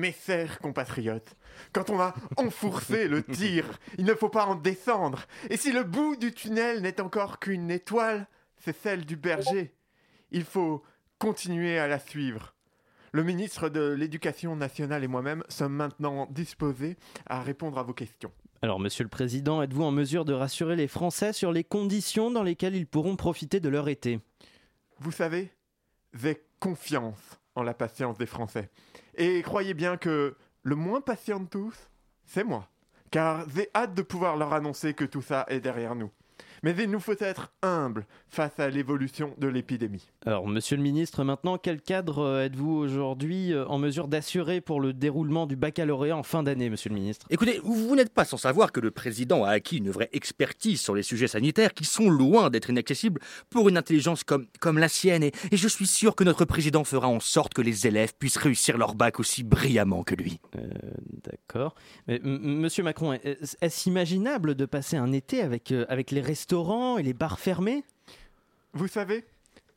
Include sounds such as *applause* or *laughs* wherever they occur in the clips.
Mes chers compatriotes, quand on a enfourcé le tir, il ne faut pas en descendre. Et si le bout du tunnel n'est encore qu'une étoile, c'est celle du berger. Il faut continuer à la suivre. Le ministre de l'Éducation nationale et moi-même sommes maintenant disposés à répondre à vos questions. Alors, Monsieur le Président, êtes-vous en mesure de rassurer les Français sur les conditions dans lesquelles ils pourront profiter de leur été? Vous savez, j'ai confiance en la patience des Français. Et croyez bien que le moins patient de tous, c'est moi. Car j'ai hâte de pouvoir leur annoncer que tout ça est derrière nous. Mais il nous faut être humbles face à l'évolution de l'épidémie. Alors, monsieur le ministre, maintenant, quel cadre euh, êtes-vous aujourd'hui euh, en mesure d'assurer pour le déroulement du baccalauréat en fin d'année, monsieur le ministre? Écoutez, vous n'êtes pas sans savoir que le président a acquis une vraie expertise sur les sujets sanitaires qui sont loin d'être inaccessibles pour une intelligence comme, comme la sienne. Et, et je suis sûr que notre président fera en sorte que les élèves puissent réussir leur bac aussi brillamment que lui. Euh, D'accord. Mais, m- monsieur Macron, est- est-ce imaginable de passer un été avec, euh, avec les restaurants et les bars fermés? Vous savez,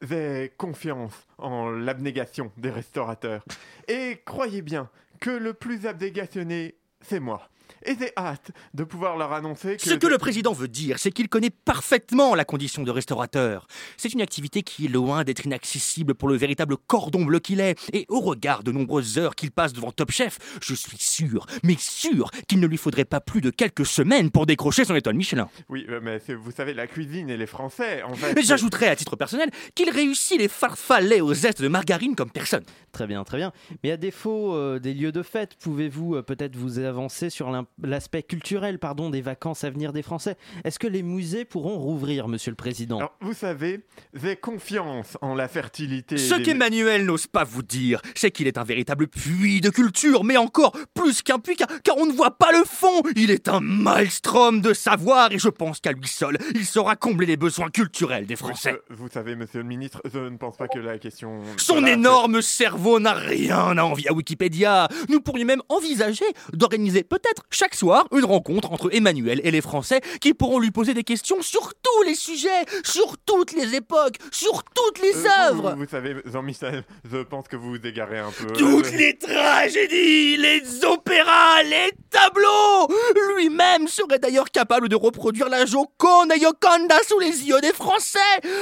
j'ai confiance en l'abnégation des restaurateurs. Et croyez bien que le plus abnégationné, c'est moi. Et j'ai hâte de pouvoir leur annoncer que... Ce que le président veut dire, c'est qu'il connaît parfaitement la condition de restaurateur. C'est une activité qui est loin d'être inaccessible pour le véritable cordon bleu qu'il est. Et au regard de nombreuses heures qu'il passe devant Top Chef, je suis sûr, mais sûr, qu'il ne lui faudrait pas plus de quelques semaines pour décrocher son étoile Michelin. Oui, euh, mais vous savez, la cuisine et les Français, en fait... Mais J'ajouterais à titre personnel qu'il réussit les farfalets aux zestes de margarine comme personne. Très bien, très bien. Mais à défaut euh, des lieux de fête, pouvez-vous euh, peut-être vous avancer sur l'aspect culturel pardon, des vacances à venir des Français Est-ce que les musées pourront rouvrir, monsieur le Président? Alors, vous savez, j'ai confiance en la fertilité... Ce des- qu'Emmanuel n'ose pas vous dire, c'est qu'il est un véritable puits de culture, mais encore plus qu'un puits, car, car on ne voit pas le fond. Il est un maelstrom de savoir, et je pense qu'à lui seul, il saura combler les besoins culturels des Français. Euh, Vous savez, monsieur le ministre, je ne pense pas que la question... Son Voilà, énorme cerveau n'a rien à envier à Wikipédia. Nous pourrions même envisager d'organiser peut-être chaque soir une rencontre entre Emmanuel et les Français qui pourront lui poser des questions sur tous les sujets, sur toutes les époques, sur toutes les euh, œuvres. Vous, vous savez, Jean-Michel, je pense que vous vous égarez un peu. Toutes Euh, les tragédies, les opéras, les tableaux Lui-même serait d'ailleurs capable de reproduire la Joconde et Yoconda sous les yeux des Français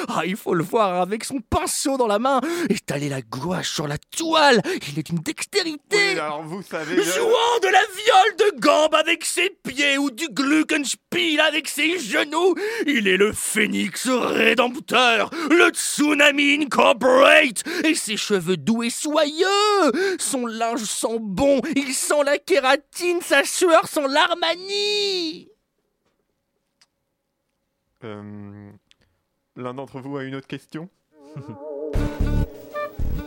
Ah, il faut le voir avec son pinceau dans la main, étaler la gouache sur la toile Il est d'une dextérité Oui, alors vous savez... je- Jouant de la viole de avec ses pieds ou du Gluckenspiel avec ses genoux, il est le phénix rédempteur, le tsunami incorporate, et ses cheveux doux et soyeux, son linge sent bon, il sent la kératine, sa sueur sent l'armanie. Euh, L'un d'entre vous a une autre question? *laughs*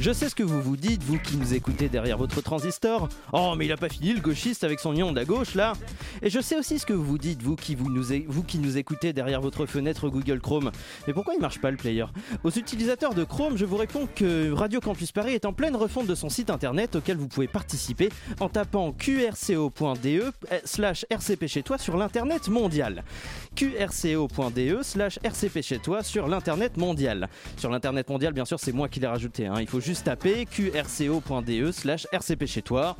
Je sais ce que vous vous dites, vous qui nous écoutez derrière votre transistor. Oh, mais il a pas fini le gauchiste avec son union de gauche là. Et je sais aussi ce que vous vous dites, vous qui, vous nous, écoutez derrière votre fenêtre Google Chrome. Mais pourquoi il marche pas le player? Aux utilisateurs de Chrome, je vous réponds que Radio Campus Paris est en pleine refonte de son site internet auquel vous pouvez participer en tapant qrco.de euh, slash rcp chez toi sur l'internet mondial. qrco.de slash rcp chez toi sur l'internet mondial. Sur l'internet mondial, bien sûr, c'est moi qui l'ai rajouté. hein. Il faut juste taper qrco.de slash rcp chez toi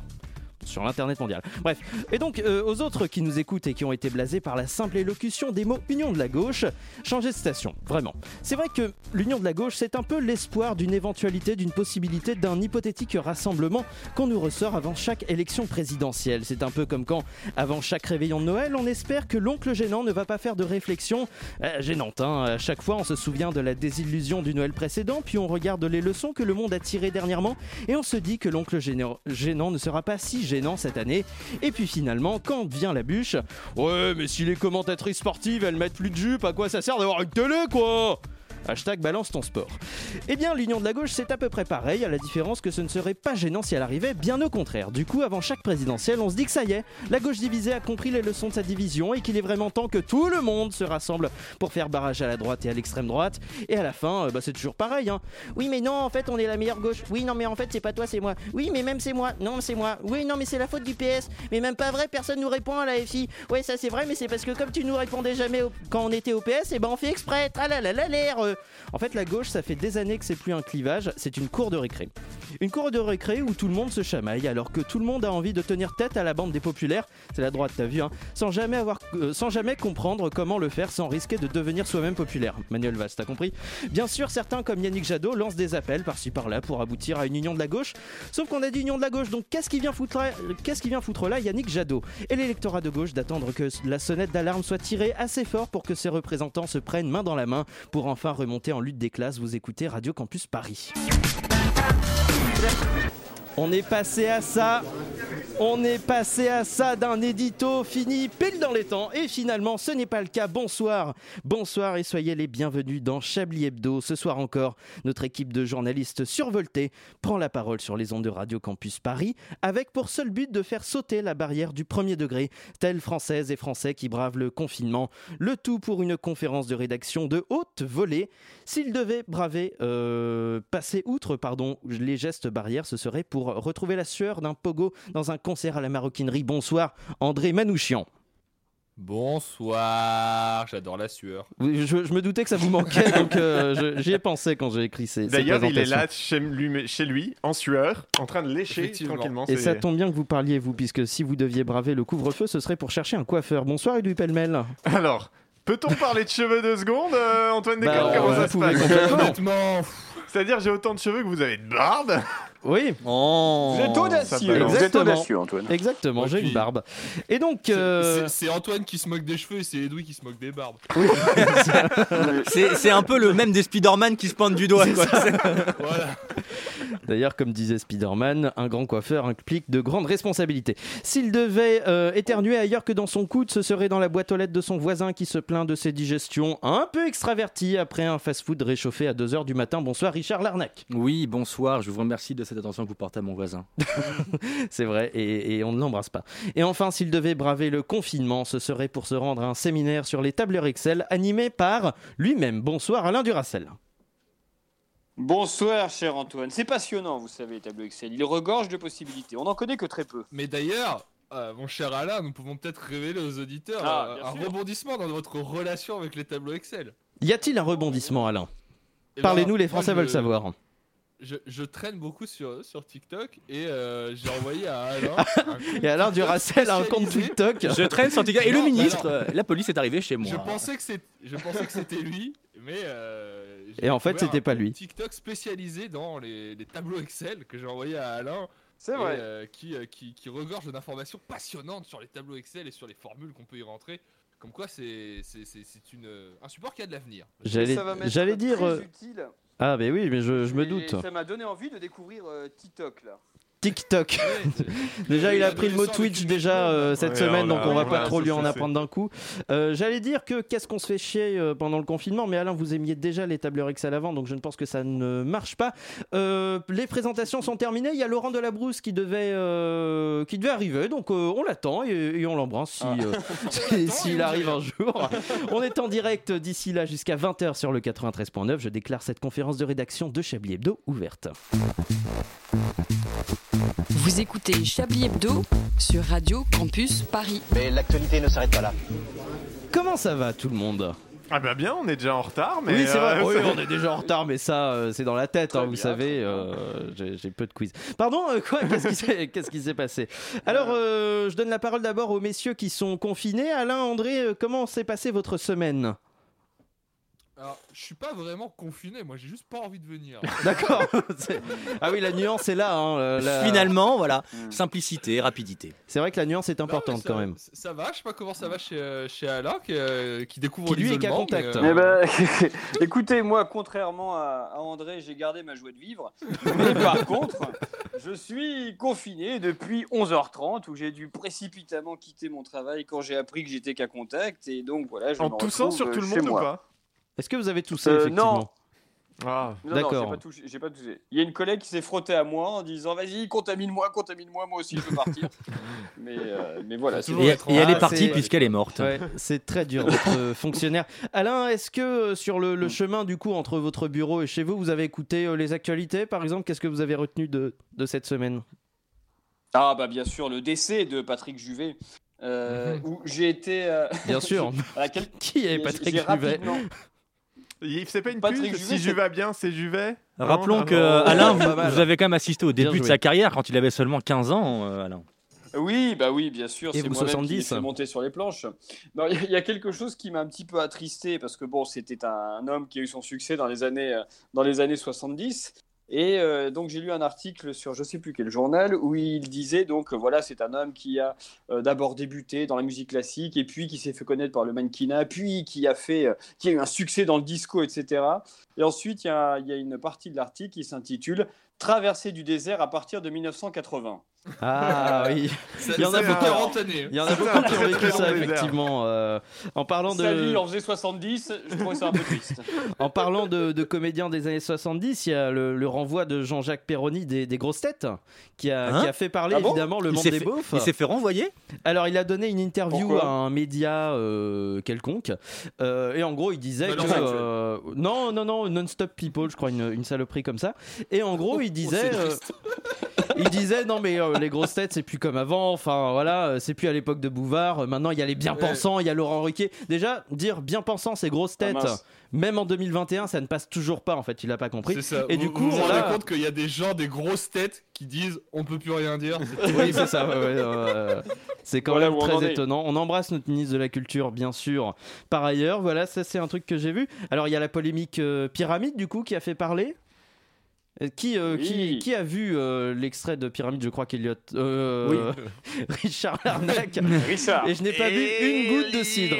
sur l'internet mondial. Bref, et donc euh, aux autres qui nous écoutent et qui ont été blasés par la simple élocution des mots Union de la gauche, changez de station, vraiment. C'est vrai que l'Union de la gauche, c'est un peu l'espoir d'une éventualité, d'une possibilité d'un hypothétique rassemblement qu'on nous ressort avant chaque élection présidentielle. C'est un peu comme quand, avant chaque réveillon de Noël, on espère que l'oncle gênant ne va pas faire de réflexion euh, gênante. Hein. À chaque fois, on se souvient de la désillusion du Noël précédent, puis on regarde les leçons que le monde a tirées dernièrement, et on se dit que l'oncle gênant, gênant ne sera pas si gênant cette année. Et puis finalement, quand vient la bûche, ouais, mais si les commentatrices sportives elles mettent plus de jupe, à quoi ça sert d'avoir une télé quoi? Hashtag balance ton sport. Eh bien, l'union de la gauche, c'est à peu près pareil, à la différence que ce ne serait pas gênant si elle arrivait, bien au contraire. Du coup, avant chaque présidentielle, on se dit que ça y est, la gauche divisée a compris les leçons de sa division et qu'il est vraiment temps que tout le monde se rassemble pour faire barrage à la droite et à l'extrême droite. Et à la fin, euh, bah, c'est toujours pareil. Hein. Oui, mais non, en fait, on est la meilleure gauche. Oui, non, mais en fait, c'est pas toi, c'est moi. Oui, mais même c'est moi. Non, c'est moi. Oui, non, mais c'est la faute du PS. Mais même pas vrai, personne nous répond à la FI. Ouais, ça c'est vrai, mais c'est parce que comme tu nous répondais jamais quand on était au PS, et ben on fait exprès. Tralalala, l'air. En fait, la gauche, ça fait des années que c'est plus un clivage, c'est une cour de récré. Une cour de récré où tout le monde se chamaille, alors que tout le monde a envie de tenir tête à la bande des populaires, c'est la droite, t'as vu, hein, sans, jamais euh, comprendre comment le faire sans risquer de devenir soi-même populaire. Manuel Valls, t'as compris? Bien sûr, certains comme Yannick Jadot lancent des appels par-ci par-là pour aboutir à une union de la gauche, sauf qu'on a dit union de la gauche, donc qu'est-ce qui vient foutre là, qu'est-ce qui vient foutre là Yannick Jadot? Et l'électorat de gauche d'attendre que la sonnette d'alarme soit tirée assez fort pour que ses représentants se prennent main dans la main pour enfin remonter en lutte des classes. Vous écoutez Radio Campus Paris. On est passé à ça. On est passé à ça d'un édito fini pile dans les temps. Et finalement, ce n'est pas le cas. Bonsoir. Bonsoir et soyez les bienvenus dans Chablis Hebdo. Ce soir encore, notre équipe de journalistes survoltés prend la parole sur les ondes de Radio Campus Paris avec pour seul but de faire sauter la barrière du premier degré, tels Françaises et Français qui bravent le confinement. Le tout pour une conférence de rédaction de haute volée. S'ils devaient braver, euh, passer outre pardon, les gestes barrières, ce serait pour retrouver la sueur d'un pogo dans un concert à la maroquinerie. Bonsoir, André Manouchian. Bonsoir, j'adore la sueur. Oui, Je, je me doutais que ça vous manquait, *laughs* donc euh, j'y ai pensé quand j'ai écrit ces, D'ailleurs, il est là chez lui, chez lui, en sueur, en train de lécher Effectivement. tranquillement. Et ça tombe bien que vous parliez, vous, puisque si vous deviez braver le couvre-feu, ce serait pour chercher un coiffeur. Bonsoir, Edoui Pellemel. Alors, peut-on parler de cheveux deux secondes, euh, Antoine Bah, Descartes Comment vous ça se passe C'est-à-dire, j'ai autant de cheveux que vous avez de barbe Oui, Vous êtes audacieux. Vous êtes Exactement. audacieux, Antoine. exactement, j'ai une barbe. Et donc, c'est- euh, c'est Antoine qui se moque des cheveux et c'est Edoui qui se moque des barbes. *laughs* C'est c'est un peu le même des Spider-Man qui se pointent du doigt. quoi. *laughs* Voilà. D'ailleurs, comme disait Spider-Man, un grand coiffeur implique de grandes responsabilités. S'il devait euh, éternuer ailleurs que dans son coude, ce serait dans la boîte aux lettres de son voisin qui se plaint de ses digestions un peu extraverties après un fast-food réchauffé à 2h du matin. Bonsoir Richard Larnac. Oui, bonsoir. Je vous remercie de cette attention que vous portez à mon voisin. *laughs* C'est vrai, et, et on ne l'embrasse pas. Et enfin, s'il devait braver le confinement, ce serait pour se rendre à un séminaire sur les tableurs Excel animé par lui-même. Bonsoir Alain Duracel. Bonsoir, cher Antoine. C'est passionnant, vous savez, les tableaux Excel. Il regorge de possibilités. On n'en connaît que très peu. Mais d'ailleurs, euh, mon cher Alain, nous pouvons peut-être révéler aux auditeurs Ah, euh, un sûr. rebondissement dans votre relation avec les tableaux Excel. Y a-t-il un rebondissement, Alain? Eh ben, Parlez-nous, les moi, Français je- veulent savoir. Je, je traîne beaucoup sur, sur TikTok et euh, j'ai envoyé à Alain. *laughs* Et Alain TikTok Duracel a un compte. TikTok. Je traîne sur TikTok. Et le Non, ministre, la police est arrivée chez moi. Je pensais que c'est, je pensais que c'était lui, mais euh, Et en fait, c'était un pas compte lui. TikTok spécialisé dans les, les tableaux Excel que j'ai envoyé à Alain, C'est vrai. euh, qui, euh, qui, qui regorge d'informations passionnantes sur les tableaux Excel et sur les formules qu'on peut y rentrer. Comme quoi, c'est, c'est, c'est, c'est une, un support qui a de l'avenir. J'allais dire. très utile. Ah, mais oui, mais je, je me Et doute. Ça m'a donné envie de découvrir euh, TikTok, là. TikTok. *laughs* Déjà, il a pris le mot Twitch déjà euh, cette Ouais, semaine, on donc on va pas a trop lui en apprendre d'un coup. Euh, J'allais dire que qu'est-ce qu'on se fait chier euh, pendant le confinement, mais Alain, vous aimiez déjà les tableurs Excel avant, donc je ne pense que ça ne marche pas. Les présentations sont terminées. Il y a Laurent Delabrousse qui devait qui devait arriver, donc on l'attend et, et on l'embrasse si euh, *laughs* si- *laughs* s'il arrive un jour. On est en direct d'ici là jusqu'à 20h sur le 93.9. Je déclare cette conférence de rédaction de Chablis Hebdo ouverte. Vous écoutez Chablis Hebdo sur Radio Campus Paris. Mais l'actualité ne s'arrête pas là. Comment ça va tout le monde? Ah bah bien, on est déjà en retard, mais... oui, c'est vrai. euh, Oui, *laughs* on est déjà en retard, mais ça, euh, c'est dans la tête, hein, vous savez. euh, J'ai peu de quiz. Pardon, euh, quoi? *laughs* Qu'est-ce qui s'est passé? Alors, euh, je donne la parole d'abord aux messieurs qui sont confinés. Alain, André, comment s'est passée votre semaine? Alors, je suis pas vraiment confiné, moi j'ai juste pas envie de venir. *laughs* D'accord. *laughs* Ah oui, la nuance est là. hein, euh, la- Finalement, voilà. Hmm. Simplicité, rapidité. C'est vrai que la nuance est Non, importante ça- quand même. Ça, va, je sais pas comment ça va chez, euh, chez Alain qui, euh, qui découvre Qui, lui, est qu'à contact. mais, Eh euh, ben, *laughs* écoutez, moi, contrairement à, à André, j'ai gardé ma joie de vivre. Mais par contre, je suis confiné depuis 11h30 où j'ai dû précipitamment quitter mon travail quand j'ai appris que j'étais qu'à contact. Et donc voilà, je En me toussant sur tout le monde ou pas? Est-ce que vous avez toussé Euh, effectivement non. Ah, Non, non, D'accord. j'ai pas touché. j'ai pas touché. Il y a une collègue qui s'est frottée à moi en disant Vas-y, contamine-moi, contamine-moi, moi aussi je veux partir. *laughs* mais, euh, mais voilà. c'est Et, et elle Ah, est partie c'est- puisqu'elle est morte. Ouais, *laughs* c'est très dur d'être euh, *laughs* fonctionnaire. Alain, est-ce que euh, sur le, le chemin du coup entre votre bureau et chez vous, vous avez écouté euh, les actualités par exemple? Qu'est-ce que vous avez retenu de, de cette semaine? Ah, bah bien sûr, le décès de Patrick Juvet. euh, Mhm. Où j'ai été. euh, Bien sûr. à quel- Qui est j'ai- Patrick j'ai Juvet? rapidement- Il- C'est pas une Patrick pub Juvet, Si c'est- Juvet va bien, c'est Juvet Non Rappelons Ah, que non. Alain, pas vous, mal. vous avez quand même assisté au début de joué. sa carrière quand il avait seulement 15 ans, euh, Alain. Oui, bah oui, bien sûr. Et C'est vous, moi-même qui 70? l'ai fait monter sur les planches. Non, Il y, a- il y a quelque chose qui m'a un petit peu attristé parce que bon, c'était un, homme qui a eu son succès dans les années, euh, dans les années 70. Et euh, donc j'ai lu un article sur je sais plus quel journal où il disait donc euh, voilà c'est un homme qui a euh, d'abord débuté dans la musique classique et puis qui s'est fait connaître par le mannequinat puis qui a fait qui a eu un succès dans le disco etc et ensuite il y y a une partie de l'article qui s'intitule Traversée du désert à partir de 1980 Ah oui. *laughs* Ça, Il y en a beaucoup. 40 années. Il y en a beaucoup qui ont vécu ça effectivement. euh, en parlant Sa vie de, en faisait 70 je trouvais ça un peu triste *laughs* en parlant de, de comédiens des années 70, il y a le, le renvoi de Jean-Jacques Perroni des, des grosses têtes qui a, Hein qui a fait parler Ah bon évidemment le Il monde des fait- beaufs. Il s'est fait renvoyer? Alors, il a donné une interview Pourquoi à un média euh, quelconque. euh, et en gros, il disait Valeurs que. euh, non, non, non, Non-Stop People, je crois, une, une saloperie comme ça. Et en gros, il disait. Oh, euh, triste. il disait non, mais euh, les grosses têtes, c'est plus comme avant. Enfin, voilà, euh, c'est plus à l'époque de Bouvard. Euh, Maintenant, il y a les bien-pensants, il y a Laurent Ruquier. Déjà, dire bien-pensants, c'est grosses Ah, têtes. même en 2021, ça ne passe toujours pas, en fait. Il a pas compris. C'est ça. Et vous, du coup, vous vous on rendez a- compte qu'il y a des gens, des grosses têtes, qui disent on peut plus rien dire. C'est- *laughs* Oui, c'est ça. ouais, ouais, euh, c'est quand Voilà même on très étonnant. On embrasse notre ministre de la Culture, bien sûr. Par ailleurs, voilà, ça c'est un truc que j'ai vu. Alors il y a la polémique euh, pyramide du coup qui a fait parler. Qui, euh, Oui. qui, qui a vu euh, l'extrait de Pyramide Je crois qu'Eliott. Euh, *laughs* Richard Larnac. Richard Et je n'ai pas bu une goutte de cidre.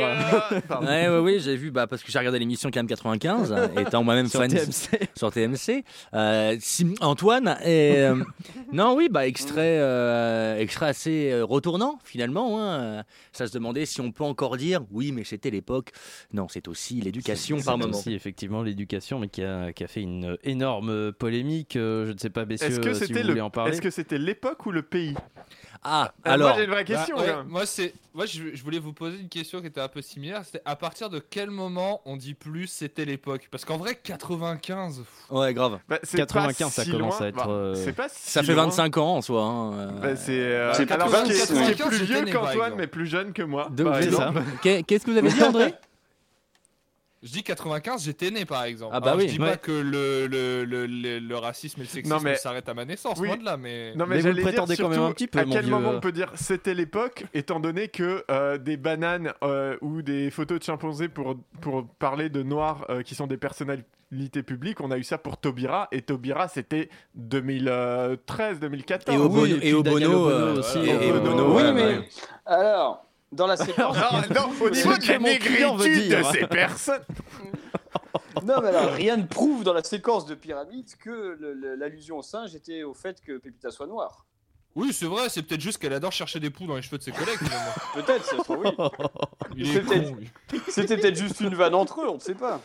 Ouais, ouais, oui, j'ai vu, bah, parce que j'ai regardé l'émission quand même 95, étant moi-même Sur fan TMC. sur TMC. Euh, Sim- Antoine, et, euh, *laughs* non, oui, bah, extrait, euh, extrait assez retournant, finalement. hein. Ça se demandait si on peut encore dire, oui, mais c'était l'époque. Non, c'est aussi l'éducation par C'est moment. aussi effectivement l'éducation, mais qui a, qui a fait une énorme polémique. Euh, je ne sais pas, messieurs, Est-ce que si c'était vous voulez le... en parler. Est-ce que c'était l'époque ou le pays? Ah, Euh, alors. Moi j'ai une vraie question. Bah, ouais, moi, c'est, moi je, je voulais vous poser une question qui était un peu similaire. C'était à partir de quel moment on dit plus c'était l'époque? Parce qu'en vrai, 95. pff, Ouais, grave. Bah, c'est 95, pas ça si commence loin. à être, Bah, euh, C'est pas si Ça fait loin. 25 ans en soi. hein. Bah, c'est euh, C'est alors 80, qui est, qui est 95, plus vieux qu'Antoine mais plus jeune que moi. Qu'est-ce que vous avez dit, André? Je dis 95, j'étais né par exemple. Ah bah Alors, oui. Je dis Ouais. pas que le, le, le, le, le racisme et le sexisme Non, mais- s'arrêtent à ma naissance, Oui. loin de là, mais. Non Mais vous le dire prétendez quand même un petit peu, À mon quel vieux. moment on peut dire c'était l'époque, étant donné que euh, des bananes euh, ou des photos de chimpanzés pour, pour parler de noirs euh, qui sont des personnalités publiques, on a eu ça pour Taubira, et Taubira c'était 2013-2014. Et Oui, et et Obono euh, aussi, et- euh, Oui, mais ouais. alors, dans la séquence. Non, non, au C'est niveau ce de la négritude ces personnes. *laughs* non, mais alors, rien ne prouve dans la séquence de pyramide que l'allusion au singe était au fait que Pépita soit noire. Oui, c'est vrai, c'est peut-être juste qu'elle adore chercher des poux dans les cheveux de ses collègues. *laughs* Peut-être, ça se trouve, oui. *laughs* Peut-être-. C'était peut-être juste une vanne entre eux, on ne sait pas.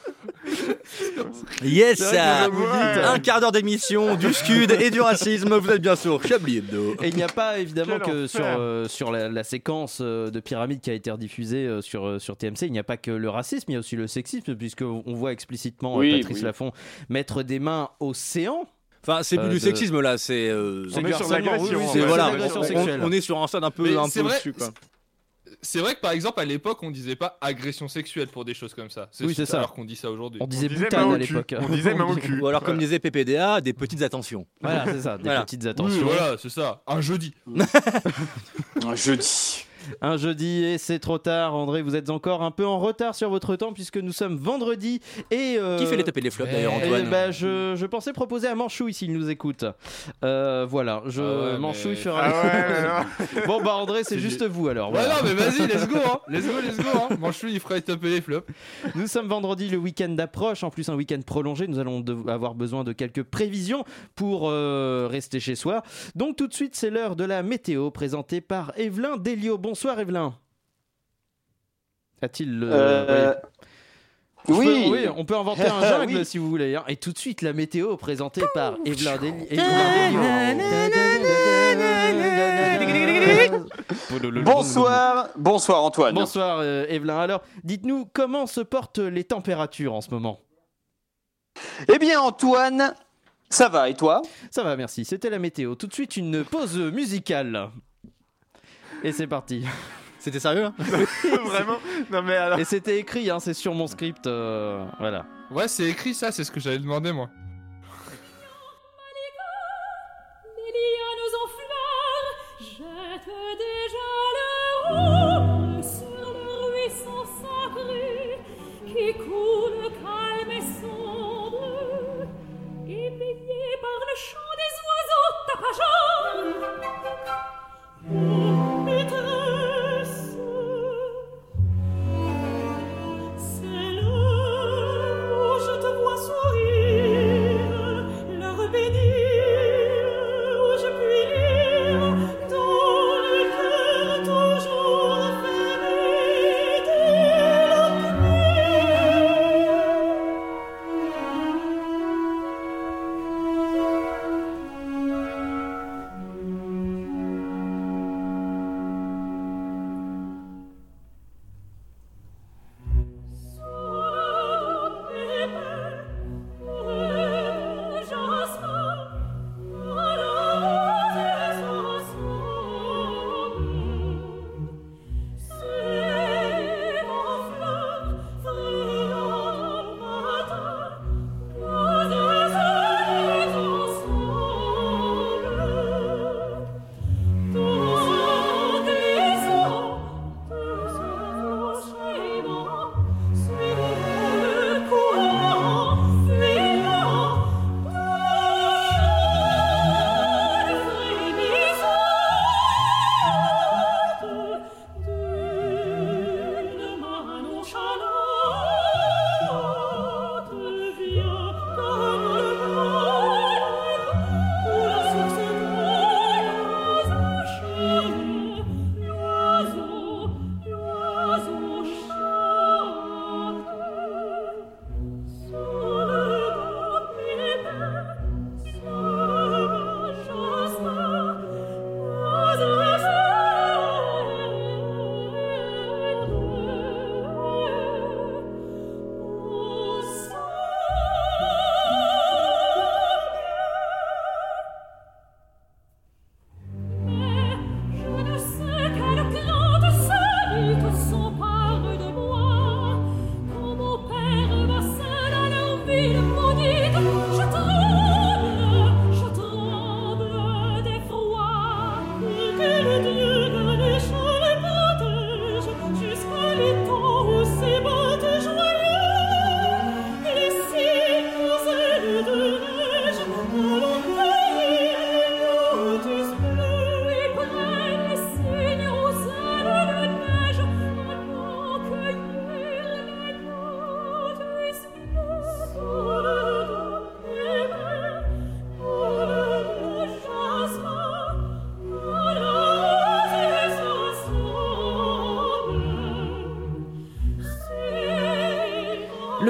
Yes, ça. dites, un quart d'heure d'émission, du scud et du racisme. Vous êtes bien sûr Chablis Hebdo. Et il n'y a pas évidemment Quel que enfer. sur, euh, sur la, la séquence euh, de pyramide qui a été rediffusée euh, sur, euh, sur TMC, il n'y a pas que le racisme, il y a aussi le sexisme, puisqu'on voit explicitement euh, Oui, Patrice oui. Laffont mettre des mains au séant. Enfin, c'est plus Euh, du sexisme là, c'est. euh, c'est voilà, on- sexuelle. on, est sur un stade un peu, un c'est peu quoi. C'est vrai que par exemple à l'époque on disait pas agression sexuelle pour des choses comme ça. Oui, c'est ça. Alors qu'on dit ça aujourd'hui. On disait main à l'époque. On disait main au *laughs* cul. Ou alors comme disait PPDA, des petites attentions. Voilà, c'est ça, des petites attentions. voilà, c'est ça. Un jeudi. *laughs* Jeudi. Un jeudi et c'est trop tard. André, vous êtes encore un peu en retard sur votre temps puisque nous sommes vendredi et. euh, Qui fait les taper les flops d'ailleurs, eh Antoine ben, je, je pensais proposer à Manchouille s'il nous écoute. Euh, voilà, je Ah ouais, Manchouille mais- fera. Ah ouais, *laughs* bon bah André, c'est juste vous alors. Ouais, voilà. non, mais vas-y, let's go, hein. *laughs* Let's go, let's go, hein. Manchou, il ferait taper les flops. Nous sommes vendredi, le week-end approche, en plus un week-end prolongé. Nous allons avoir besoin de quelques prévisions pour euh, rester chez soi. Donc tout de suite, c'est l'heure de la météo présentée par Evelyn Delio. Bonsoir Evelyn. A-t-il le... Euh, peux- Oui. oui, on peut inventer un *laughs* jungle Oui. si vous voulez. hein. Et tout de suite, la météo présentée par Evelyn Bonsoir, bonsoir Antoine. Bonsoir euh, Evelyn. Alors, dites-nous comment se portent les températures en ce moment Eh bien Antoine, ça va et toi Ça va, merci. C'était la météo. Tout de suite, une pause musicale. Et c'est parti. C'était sérieux hein *laughs* Vraiment Non mais alors. Et c'était écrit, hein, c'est sur mon script. euh, voilà. Ouais, c'est écrit ça, c'est ce que j'avais demandé moi. Les lianes en fleurs jettent déjà le rose sur le ruisseau sacré qui coule calme et sombre, éveillé par le chant des oiseaux tapageants.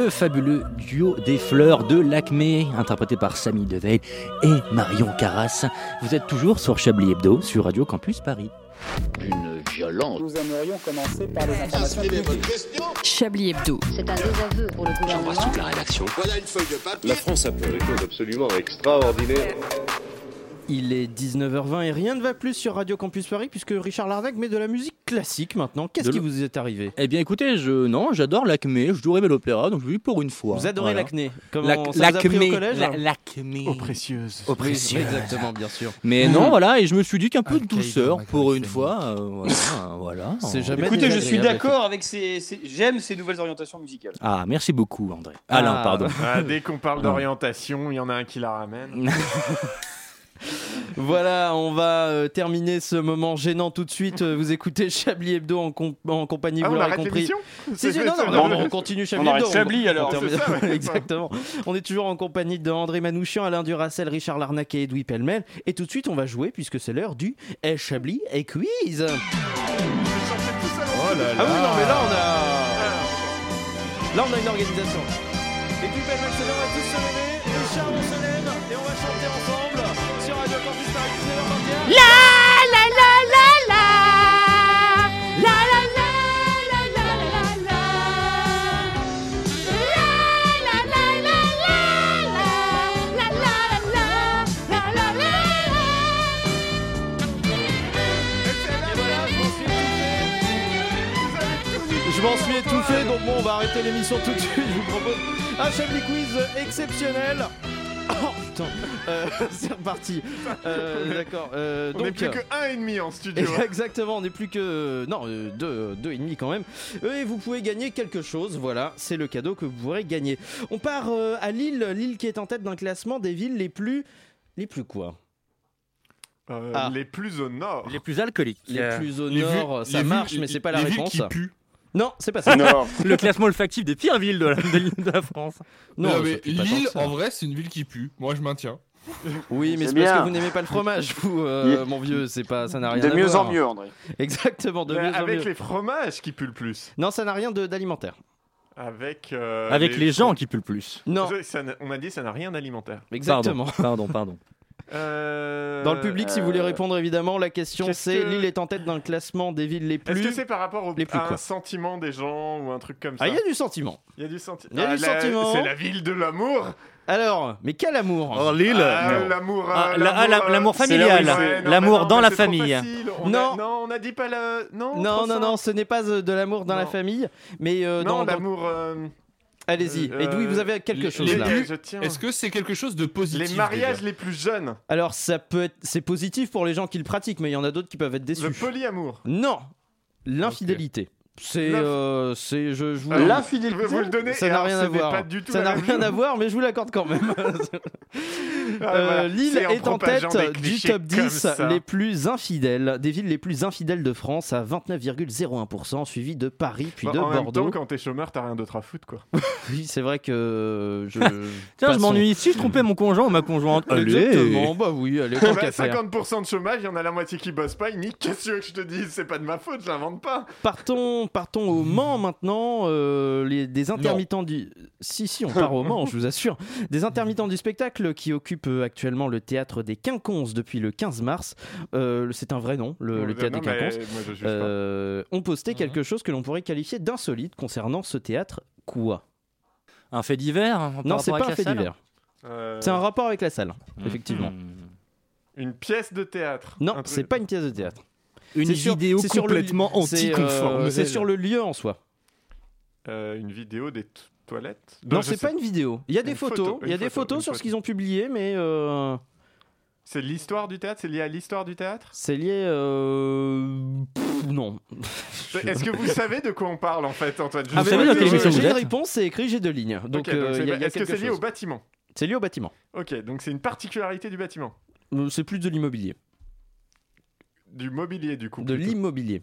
Le fabuleux duo des fleurs de l'Acmé, interprété par Samy Deveil et Marion Carras. Vous êtes toujours sur Chablis Hebdo, sur Radio Campus Paris. Une violence. Nous aimerions commencer par les informations publiques. Chablis Hebdo. C'est un désaveu pour le gouvernement. la rédaction. Voilà une feuille de papier. La France a fait des choses absolument extraordinaires. Il est 19h20 et rien ne va plus sur Radio Campus Paris puisque Richard Larnac met de la musique classique maintenant. Qu'est-ce qui vous est arrivé? Eh bien écoutez, je non, j'adore l'Acmé, je dois rêver l'opéra, donc je vais pour une fois. Vous adorez Voilà. l'acné au L'acmé, L'acmé. Oh, précieuse. Oh, Oui, précieuse. exactement, bien sûr. Mais non, voilà, et je me suis dit qu'un peu de douceur pour une fois, euh, voilà, *laughs* voilà. Jamais Écoutez, je suis d'accord avec ces, ces- j'aime ces nouvelles orientations musicales. Ah, merci beaucoup, André. Alain, Ah. pardon. Ah, dès qu'on parle d'orientation, il y en a un qui la ramène. *laughs* *laughs* Voilà, on va euh, terminer ce moment gênant tout de suite. Euh, Vous écoutez *laughs* Chablis Hebdo en, com- en compagnie, Ah, vous l'aurez compris. Si, si, C'est- non, c'est- non, non, on continue Chablis On Hebdo. Chablis, alors, termine- c'est ça, ouais. *laughs* Exactement. On est toujours en compagnie de André Manouchian, Alain Duracel, Richard Larnac et Edoui Pellemel. Et tout de suite, on va jouer puisque c'est l'heure du Eh, Chablis et Quiz. Oh là Ah oui, non, mais là, on a. Là, on a une organisation. M'en suis étouffé, donc bon, on va arrêter l'émission tout de suite. *laughs* Je vous propose un Chablis Quiz exceptionnel. *coughs* Oh putain, Euh, *laughs* c'est reparti. Euh, D'accord. euh, On n'est plus que un et demi en studio. *laughs* hein. Exactement, on n'est plus que non euh, deux, deux et demi quand même. Euh, Et vous pouvez gagner quelque chose. Voilà, c'est le cadeau que vous pourrez gagner. On part euh, à Lille, Lille qui est en tête d'un classement des villes les plus les plus quoi? Euh, Ah. Les plus au nord. Les plus alcooliques. Les Euh, plus au les nord, villes- ça marche, villes- mais c'est pas la villes réponse. qui puent. Non, c'est pas ça. *laughs* Le classement olfactif des pires villes de la, de- de la France. Non, Non, mais Lille, en vrai, c'est une ville qui pue. Moi, je maintiens. Oui, mais C'est parce que vous n'aimez pas le fromage, vous, euh, mon vieux. C'est pas, ça n'a rien De à mieux voir. en mieux, André. Exactement, de Mais mieux en avec mieux. les fromages qui puent le plus. Non, ça n'a rien de- d'alimentaire. Avec, euh, Avec les gens qui puent le plus. Non, Ça- ça n'a- on a dit ça n'a rien d'alimentaire. exactement. Pardon, pardon, pardon. *laughs* Euh, Dans le public, si vous voulez répondre, évidemment, la question qu'est-ce c'est que- Lille est en tête d'un classement des villes les Est-ce plus. que c'est par rapport au, les plus à un sentiment des gens ou un truc comme ça Ah, il y a du sentiment. Il y a du, senti- Il y a Ah, du la- sentiment. C'est la ville de l'amour. Alors, mais quel amour Oh, Lille Ah, non. L'amour. Ah, euh, la- ah, la- euh, l'amour c'est familial. là où il fait- non, L'amour mais non, dans mais la c'est trop famille. facile. On Non. a- non, on n'a dit pas le. Non, Non, trop non, non, ce n'est pas euh, de l'amour dans la Non. famille, mais euh, Non, dans. dans- l'amour. euh, Allez-y. euh, d'où vous avez quelque les- chose les- là les- je tiens. Est-ce que c'est quelque chose de positif Les mariages les plus jeunes. Alors, ça peut être, c'est positif pour les gens qui le pratiquent, mais il y en a d'autres qui peuvent être déçus. Le polyamour. Non, l'infidélité. C'est, euh, c'est, je, je vous. Euh, L'infidélité. Vous le donnez. ça n'a rien à voir. Pas du tout ça la n'a même rien à voir, mais je vous l'accorde quand même. *laughs* Ah, Euh, voilà. Lille est en tête du top comme 10 ça. les plus infidèles, des villes les plus infidèles de France à 29,01%, suivi de Paris puis Bah, de en même Bordeaux. temps, quand t'es chômeur, t'as rien d'autre à foutre, quoi. *laughs* Oui, c'est vrai que je. *laughs* Tiens, je m'ennuie. Si je trompais mon conjoint ou ma conjointe. Allez. Exactement, bah oui, allez, Bah, qu'à faire. 50% de chômage, il y en a la moitié qui bosse pas. Il nique. Qu'est-ce que je te dise? C'est pas de ma faute, je l'invente pas. Partons, partons au Mans maintenant. euh, les, des intermittents du. Si, si, on part au Mans, je vous assure. Des intermittents du spectacle qui occupent euh, actuellement le théâtre des Quinconces depuis le 15 mars. Euh, c'est un vrai nom, le, le Non, théâtre des Quinconces. moi. Euh, ont posté quelque chose que l'on pourrait qualifier d'insolite concernant ce théâtre. Quoi? Un fait divers hein, Non, c'est pas un fait divers. Euh, C'est un rapport avec la salle, effectivement. Hmm. Une pièce de théâtre. Non, c'est pas une pièce de théâtre. Une vidéo sur le- complètement c'est, euh, anticonforme. C'est sur le lieu en soi. Euh, une vidéo des toilettes? Non, je c'est pas une vidéo. Il y a des photos. photo, Il y a des photo, photos sur ce qu'ils ont publié, mais euh, C'est l'histoire du théâtre? C'est lié à l'histoire du théâtre? C'est lié. euh, pff, non. *laughs* Est-ce que vous savez de quoi on parle en fait, Antoine? Ah, savez j'ai une réponse, c'est écrit, j'ai deux lignes. Donc, euh, Est-ce que c'est lié chose. au bâtiment? C'est lié au bâtiment. Ok, donc c'est une particularité du bâtiment. C'est plus de l'immobilier. Du mobilier, du coup. De l'immobilier.